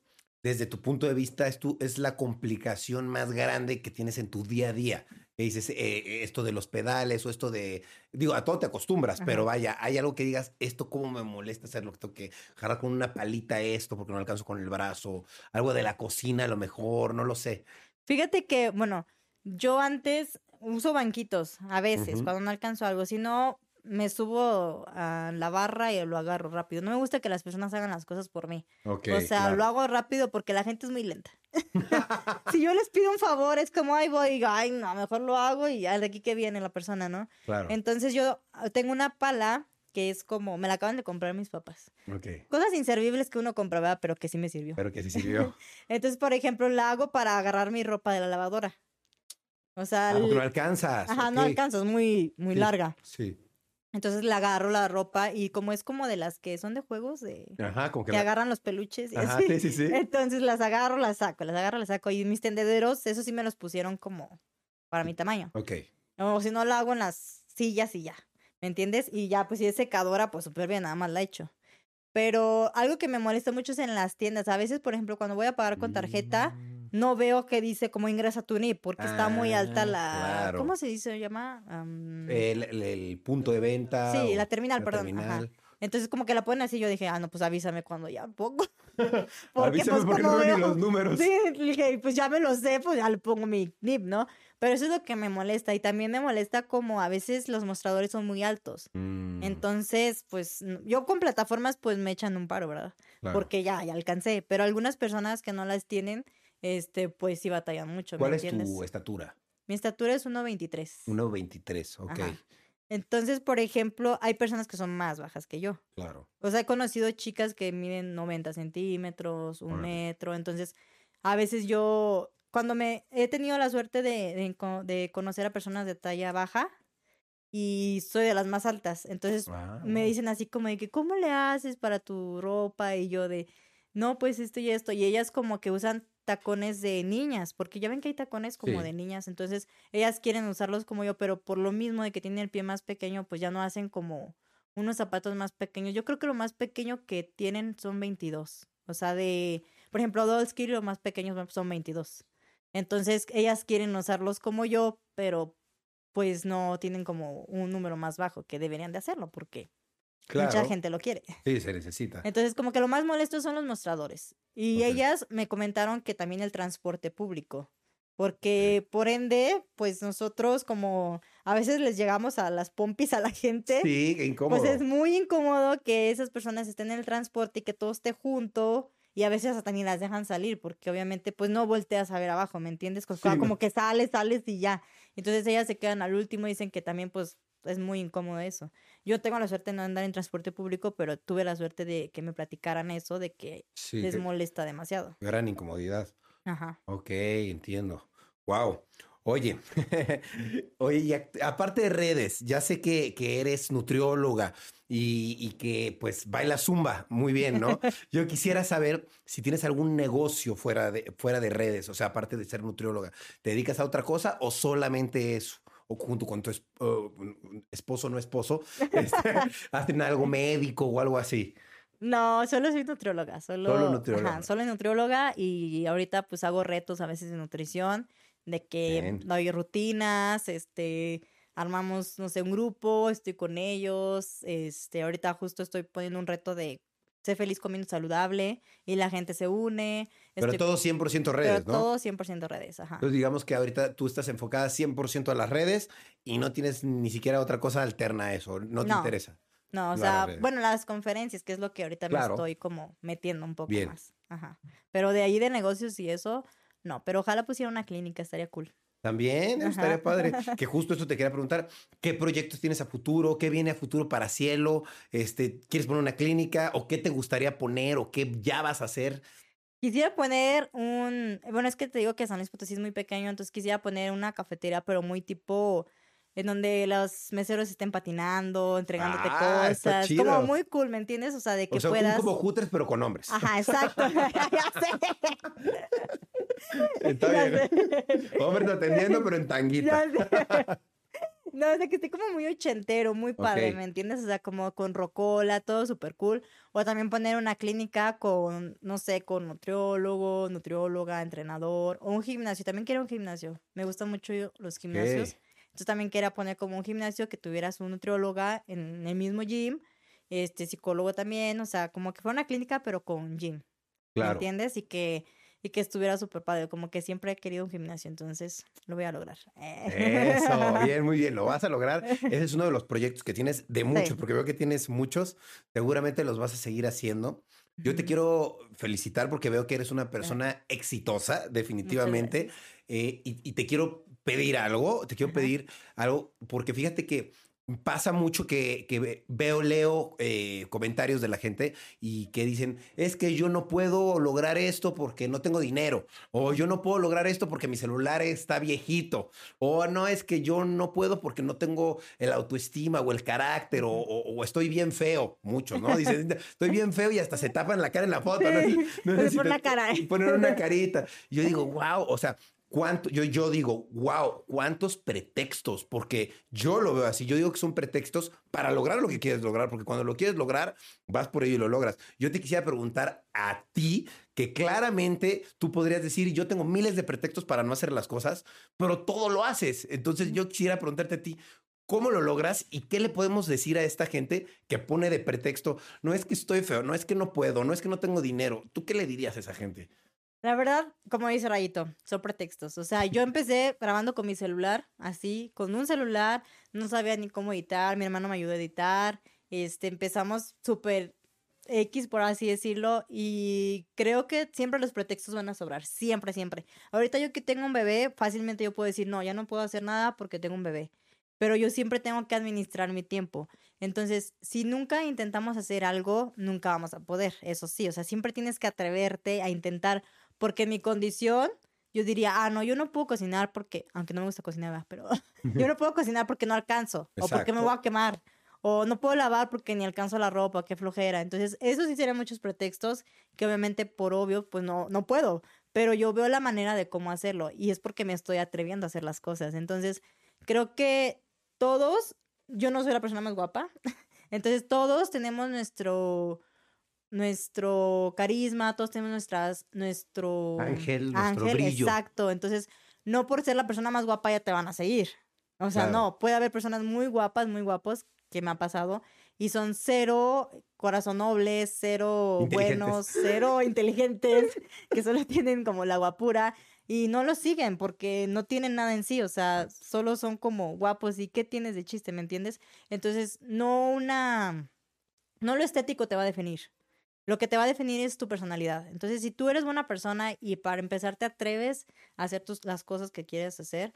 desde tu punto de vista es, tu, es la complicación más grande que tienes en tu día a día? Que dices, eh, esto de los pedales o esto de, digo, a todo te acostumbras, pero vaya, hay algo que digas, esto cómo me molesta hacerlo, que tengo que jalar con una palita esto porque no alcanzo con el brazo, algo de la cocina a lo mejor, no lo sé. Fíjate que, bueno, yo antes uso banquitos a veces cuando no alcanzo algo, si no me subo a la barra y lo agarro rápido. No me gusta que las personas hagan las cosas por mí. o sea, lo hago rápido porque la gente es muy lenta. si yo les pido un favor, es como, ay, voy, ay, no, mejor lo hago y ya de aquí que viene la persona, ¿no? Claro. Entonces yo tengo una pala que es como, me la acaban de comprar mis papás. Okay. Cosas inservibles que uno compraba, pero que sí me sirvió. Pero que sí sirvió. Entonces, por ejemplo, la hago para agarrar mi ropa de la lavadora. O sea, ah, no alcanzas. Ajá, no alcanzas, muy, muy larga. Sí. Entonces le agarro la ropa y como es como de las que son de juegos de Ajá, como que, agarran los peluches y Ajá, sí, sí, sí. Entonces las agarro, las saco, las agarro, las saco y mis tendederos, eso sí me los pusieron como para mi tamaño. Ok. O si no lo hago en las sillas y ya. ¿Me entiendes? Y ya pues si es secadora, pues súper bien, nada más la he hecho. Pero algo que me molesta mucho es en las tiendas. A veces, por ejemplo, cuando voy a pagar con tarjeta, mm no veo que dice cómo ingresa tu NIP, porque está muy alta ah, la... ¿Cómo se dice? ¿Se llama? el, punto de venta. Sí, la terminal, perdón. Entonces como que la ponen así, yo dije, ah, no, pues avísame cuando ya pongo. avísame pues, porque no veo los números. Sí, dije, pues ya me los sé, pues ya le pongo mi NIP, ¿no? Pero eso es lo que me molesta y también me molesta como a veces los mostradores son muy altos. Mm. Entonces, pues yo con plataformas pues me echan un paro, ¿verdad? Porque ya, ya alcancé, pero algunas personas que no las tienen este, pues sí batallan mucho. ¿Cuál es tu estatura? Mi estatura es 1,23. 1,23, ok. Entonces, por ejemplo, hay personas que son más bajas que yo. Claro. O sea, he conocido chicas que miden 90 centímetros, un metro. Entonces, a veces yo, cuando me he tenido la suerte de, de, conocer a personas de talla baja y soy de las más altas, entonces me dicen así como de que, ¿cómo le haces para tu ropa? Y yo de, no, pues esto y esto. Y ellas como que usan tacones de niñas, porque ya ven que hay tacones como de niñas, entonces ellas quieren usarlos como yo, pero por lo mismo de que tienen el pie más pequeño, pues ya no hacen como unos zapatos más pequeños. Yo creo que lo más pequeño que tienen son 22. O sea, de, por ejemplo, Dolsky lo más pequeños son 22. Entonces, ellas quieren usarlos como yo, pero pues no tienen como un número más bajo que deberían de hacerlo porque Mucha gente lo quiere. Sí, se necesita. Entonces, como que lo más molesto son los mostradores. Y ellas me comentaron que también el transporte público. Porque por ende, pues nosotros como a veces les llegamos a las pompis a la gente. Sí, incómodo. Pues es muy incómodo que esas personas estén en el transporte y que todo esté junto. Y a veces hasta ni las dejan salir porque obviamente pues no volteas a ver abajo, ¿me entiendes? Como, que sales, sales y ya. Entonces ellas se quedan al último y dicen que también pues es muy incómodo eso. Yo tengo la suerte de no andar en transporte público, pero tuve la suerte de que me platicaran eso, de que les molesta demasiado. Gran incomodidad. Ajá. Ok, entiendo. Wow. Oye, oye, aparte de redes, ya sé que, que eres nutrióloga y, y, que pues baila zumba muy bien, ¿no? Yo quisiera saber si tienes algún negocio fuera de, fuera de redes, o sea, aparte de ser nutrióloga, ¿te dedicas a otra cosa o solamente eso? O junto con tu esposo, no esposo, este, hacen algo médico o algo así. No, solo soy nutrióloga, solo, solo nutrióloga. Ajá, solo nutrióloga y ahorita pues hago retos a veces de nutrición, de que doy rutinas, este, armamos, no sé, un grupo, estoy con ellos, este, ahorita justo estoy poniendo un reto de sé feliz comiendo saludable y la gente se une. Pero todo 100% redes, pero ¿no? Todo 100% redes, ajá. Entonces digamos que ahorita tú estás enfocada 100% a las redes y no tienes ni siquiera otra cosa alterna a eso, no te interesa. No, o sea, bueno, las conferencias, que es lo que ahorita me estoy como metiendo un poco más. Ajá. Pero de ahí de negocios y eso, no, pero ojalá pusiera una clínica, estaría cool. También, estaría padre. Que justo esto te quería preguntar, ¿qué proyectos tienes a futuro? ¿Qué viene a futuro para Cielo? Este, ¿Quieres poner una clínica? ¿O qué te gustaría poner? ¿O qué ya vas a hacer? Quisiera poner un, bueno, es que te digo que San Luis Potosí es muy pequeño, entonces quisiera poner una cafetería, pero muy tipo en donde los meseros estén patinando, entregándote ah, cosas. Como muy cool, ¿me entiendes? O sea, de que o sea, puedas. Como hooters, pero con hombres. Ajá, exacto. ya sé. Está bien. Hombres atendiendo, pero en tanguita. No, o sea, que esté como muy ochentero, muy padre, ¿me entiendes? O sea, como con rocola, todo súper cool. O también poner una clínica con, no sé, con nutriólogo, nutrióloga, entrenador, o un gimnasio. También quiero un gimnasio. Me gustan mucho los gimnasios. Entonces también quería poner como un gimnasio que tuvieras un nutrióloga en el mismo gym, este psicólogo también, o sea, como que fuera una clínica, pero con gym. Claro. ¿Me entiendes? Y que y que estuviera súper padre. Como que siempre he querido un gimnasio, entonces lo voy a lograr. Eso, bien, muy bien, lo vas a lograr. Ese es uno de los proyectos que tienes de muchos, porque veo que tienes muchos, seguramente los vas a seguir haciendo. Yo te quiero felicitar porque veo que eres una persona exitosa, definitivamente, eh, y, te quiero pedir algo, te quiero pedir algo, porque fíjate que pasa mucho que, veo, leo eh, comentarios de la gente y que dicen, es que yo no puedo lograr esto porque no tengo dinero, o yo no puedo lograr esto porque mi celular está viejito, o no es que yo no puedo porque no tengo el autoestima o el carácter, o, estoy bien feo, muchos, ¿no? Dicen, estoy bien feo y hasta se tapan la cara en la foto, ¿no? una cara. Poner una carita. Yo digo, wow, o sea, ¿Cuánto? Yo, yo digo, wow, ¿cuántos pretextos? Porque yo lo veo así. Yo digo que son pretextos para lograr lo que quieres lograr, porque cuando lo quieres lograr, vas por ello y lo logras. Yo te quisiera preguntar a ti, que claramente tú podrías decir, yo tengo miles de pretextos para no hacer las cosas, pero todo lo haces. Entonces yo quisiera preguntarte a ti, ¿Cómo lo logras y qué le podemos decir a esta gente que pone de pretexto, no es que estoy feo, no es que no puedo, no es que no tengo dinero? ¿Tú qué le dirías a esa gente? La verdad, como dice Rayito, son pretextos. O sea, yo empecé grabando con mi celular, así, con un celular, no sabía ni cómo editar, mi hermano me ayudó a editar, este, empezamos súper X, por así decirlo, y creo que siempre los pretextos van a sobrar, siempre, siempre. Ahorita yo que tengo un bebé, fácilmente yo puedo decir, no, ya no puedo hacer nada porque tengo un bebé, pero yo siempre tengo que administrar mi tiempo. Entonces, si nunca intentamos hacer algo, nunca vamos a poder, eso sí, o sea, siempre tienes que atreverte a intentar porque mi condición, yo diría, ah, no, yo no puedo cocinar porque, aunque no me gusta cocinar, pero yo no puedo cocinar porque no alcanzo, o porque me voy a quemar, o no puedo lavar porque ni alcanzo la ropa, qué flojera. Entonces, eso sí serían muchos pretextos que obviamente por obvio, pues no, no puedo, pero yo veo la manera de cómo hacerlo y es porque me estoy atreviendo a hacer las cosas. Entonces, creo que todos, yo no soy la persona más guapa, entonces todos tenemos nuestro nuestro carisma, todos tenemos nuestras, nuestro ángel, nuestro brillo. Exacto. Entonces, no por ser la persona más guapa ya te van a seguir. O sea, no, puede haber personas muy guapas, muy guapos, que me ha pasado, y son cero corazón nobles, cero buenos, cero inteligentes, que solo tienen como la guapura y no lo siguen porque no tienen nada en sí, o sea, solo son como guapos y qué tienes de chiste, ¿me entiendes? Entonces, no una, no lo estético te va a definir. Lo que te va a definir es tu personalidad. Entonces, si tú eres buena persona y para empezar te atreves a hacer tus, las cosas que quieres hacer,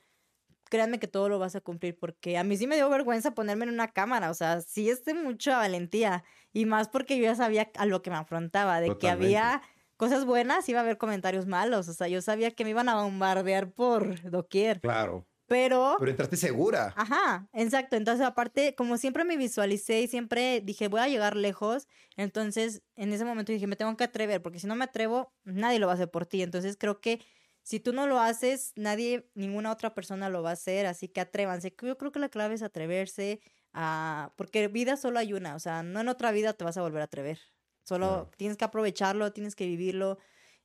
créanme que todo lo vas a cumplir, porque a mí sí me dio vergüenza ponerme en una cámara, o sea, sí es de mucha valentía, y más porque yo ya sabía a lo que me afrontaba, de que había cosas buenas, iba a haber comentarios malos, o sea, yo sabía que me iban a bombardear por doquier. Claro. Pero... Pero entraste segura. Ajá, exacto. Entonces, aparte, como siempre me visualicé y siempre dije, voy a llegar lejos, entonces en ese momento dije, me tengo que atrever, porque si no me atrevo, nadie lo va a hacer por ti. Entonces, creo que si tú no lo haces, nadie, ninguna otra persona lo va a hacer, así que atrévanse. Yo creo que la clave es atreverse a... Porque vida solo hay una, o sea, no en otra vida te vas a volver a atrever. Solo tienes que aprovecharlo, tienes que vivirlo.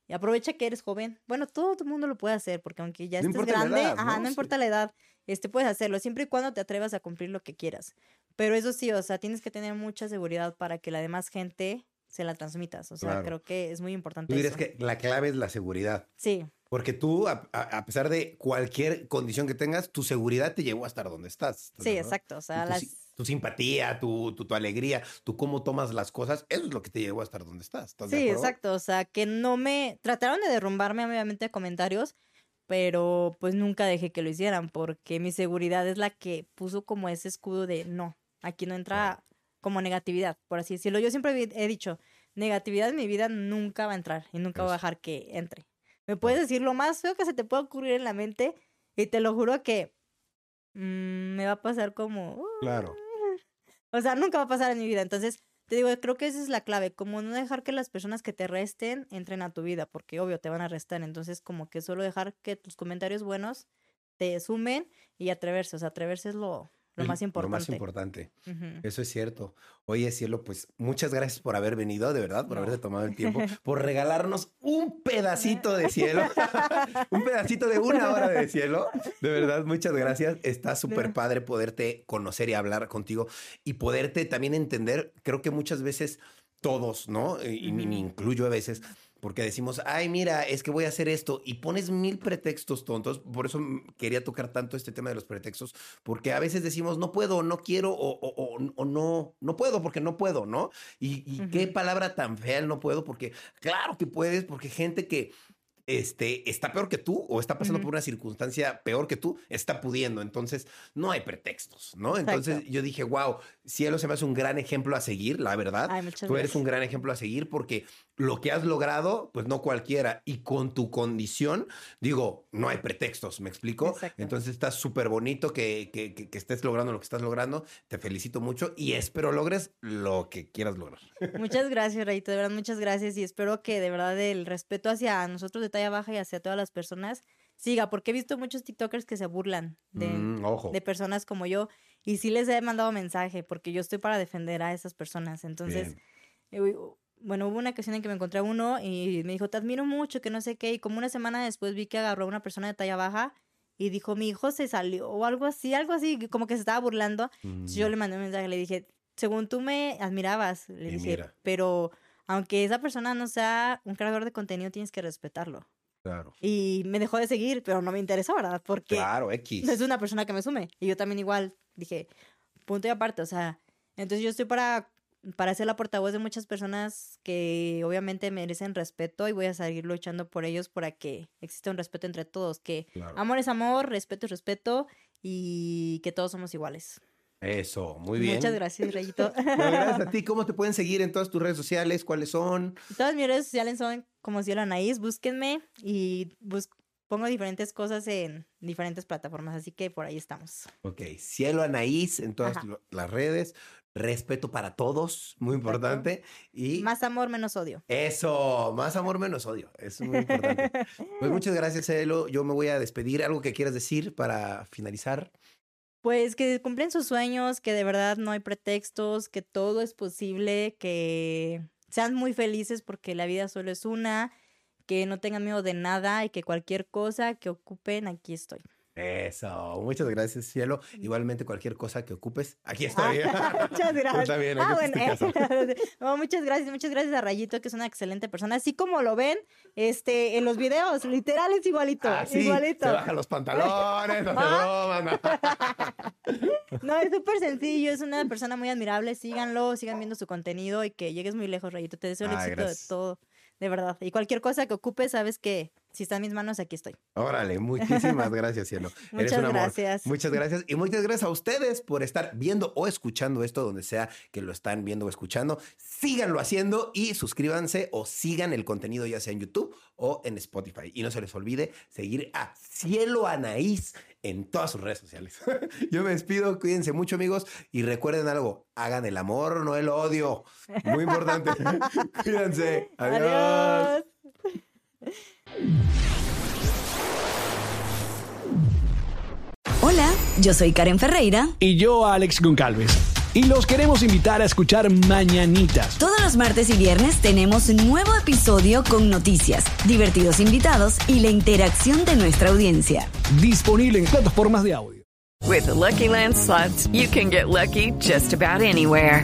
Y aprovecha que eres joven. Bueno, todo el mundo lo puede hacer, porque aunque ya estés grande, ajá, no, importa la edad, este puedes hacerlo, siempre y cuando te atrevas a cumplir lo que quieras. Pero eso sí, o sea, tienes que tener mucha seguridad para que la demás gente se la transmitas. O sea, creo que es muy importante. Tú dirías que la clave es la seguridad. Sí. Porque tú, a, pesar de cualquier condición que tengas, tu seguridad te llevó a estar donde estás. Sí, exacto. O sea, las tu simpatía, tu, tu, alegría, tu cómo tomas las cosas, eso es lo que te llevó a estar donde estás. sí, exacto. O sea, que no me. Trataron de derrumbarme, obviamente, a comentarios, pero pues nunca dejé que lo hicieran, porque mi seguridad es la que puso como ese escudo de no, aquí no entra como negatividad, por así decirlo. Yo siempre he dicho, negatividad en mi vida nunca va a entrar y nunca voy a dejar que entre. Me puedes decir lo más feo que se te pueda ocurrir en la mente y te lo juro que mm, me va a pasar como... Claro. O sea, nunca va a pasar en mi vida. Entonces, te digo, creo que esa es la clave, como no dejar que las personas que te resten entren a tu vida, porque obvio te van a restar. Entonces, como que solo dejar que tus comentarios buenos te sumen y atreverse. O sea, atreverse es lo, lo más importante. Lo más importante. Eso es cierto. Oye, cielo, pues muchas gracias por haber venido, de verdad, por haberte tomado el tiempo, por regalarnos un pedacito de cielo, un pedacito de una hora de cielo. De verdad, muchas gracias. Está súper padre poderte conocer y hablar contigo y poderte también entender. Creo que muchas veces todos, ¿no? Y me incluyo a veces porque decimos, ay, mira, es que voy a hacer esto y pones mil pretextos tontos. Por eso quería tocar tanto este tema de los pretextos, porque a veces decimos, no puedo, no quiero o, no, no puedo porque no puedo, ¿no? Y, qué palabra tan fea el no puedo, porque claro que puedes, porque gente que este, está peor que tú o está pasando por una circunstancia peor que tú, está pudiendo. Entonces, no hay pretextos, ¿no? Entonces yo dije, wow, Cielo se me hace un gran ejemplo a seguir, la verdad. tú eres un gran ejemplo a seguir porque lo que has logrado, pues no cualquiera. Y con tu condición, digo, no hay pretextos, ¿me explico? Entonces está súper bonito que, que, que, estés logrando lo que estás logrando. Te felicito mucho y espero logres lo que quieras lograr. Muchas gracias, Rayito, de verdad, muchas gracias. Y espero que de verdad el respeto hacia nosotros de talla baja y hacia todas las personas siga, porque he visto muchos TikTokers que se burlan de, mm, de personas como yo y sí les he mandado mensaje porque yo estoy para defender a esas personas. Entonces, eh, bueno, hubo una ocasión en que me encontré a uno y me dijo, te admiro mucho, que no sé qué, y como una semana después vi que agarró a una persona de talla baja y dijo, mi hijo se salió o algo así, algo así, como que se estaba burlando. yo mm. le mandé un mensaje, le dije, según tú me admirabas, le dije, pero aunque esa persona no sea un creador de contenido, tienes que respetarlo. Y me dejó de seguir, pero no me interesó, ¿verdad? Porque claro, X. no es una persona que me sume. Y yo también igual dije, punto y aparte, o sea, entonces yo estoy para, para ser la portavoz de muchas personas que obviamente merecen respeto y voy a seguir luchando por ellos para que exista un respeto entre todos, que amor es amor, respeto es respeto y que todos somos iguales. Eso, muy bien. Muchas gracias, Rayito. gracias a ti. ¿Cómo te pueden seguir en todas tus redes sociales? ¿Cuáles son? Todas mis redes sociales son como Cielo Anaís. Búsquenme y pongo diferentes cosas en diferentes plataformas, así que por ahí estamos. Ok, Cielo Anaís en todas las redes. Respeto para todos, muy importante. Y más amor, menos odio. Eso, más amor, menos odio. Es muy importante. pues muchas gracias, Cielo. Yo me voy a despedir. ¿Algo que quieras decir para finalizar? Pues que cumplen sus sueños, que de verdad no hay pretextos, que todo es posible, que sean muy felices porque la vida solo es una, que no tengan miedo de nada y que cualquier cosa que ocupen, aquí estoy. Eso, muchas gracias, cielo. Igualmente, cualquier cosa que ocupes, aquí estoy. Ah, muchas gracias. ah, bueno, muchas gracias, muchas gracias a Rayito, que es una excelente persona. Así como lo ven este, en los videos, literal es igualito. Ah, igualito. Se baja los pantalones, no ¿Ah? No, es súper sencillo, es una persona muy admirable. Síganlo, sigan viendo su contenido y que llegues muy lejos, Rayito. Te deseo el éxito de todo de verdad. Y cualquier cosa que ocupes, sabes que si está en mis manos, aquí estoy. Órale, muchísimas gracias, cielo. muchas gracias. Muchas gracias. Y muchas gracias a ustedes por estar viendo o escuchando esto, donde sea que lo están viendo o escuchando. Síganlo haciendo y suscríbanse o sigan el contenido ya sea en YouTube o en Spotify. Y no se les olvide seguir a Cielo Anaís en todas sus redes sociales. Yo me despido, cuídense mucho amigos y recuerden algo, hagan el amor, no el odio. Muy importante. cuídense. Adiós. Hola, yo soy Karen Ferreira. Y yo, Alex Goncalves y los queremos invitar a escuchar Mañanitas. Todos los martes y viernes tenemos un nuevo episodio con noticias, divertidos invitados y la interacción de nuestra audiencia. Disponible en plataformas de audio. With the Lucky Land slots, you can get lucky just about anywhere.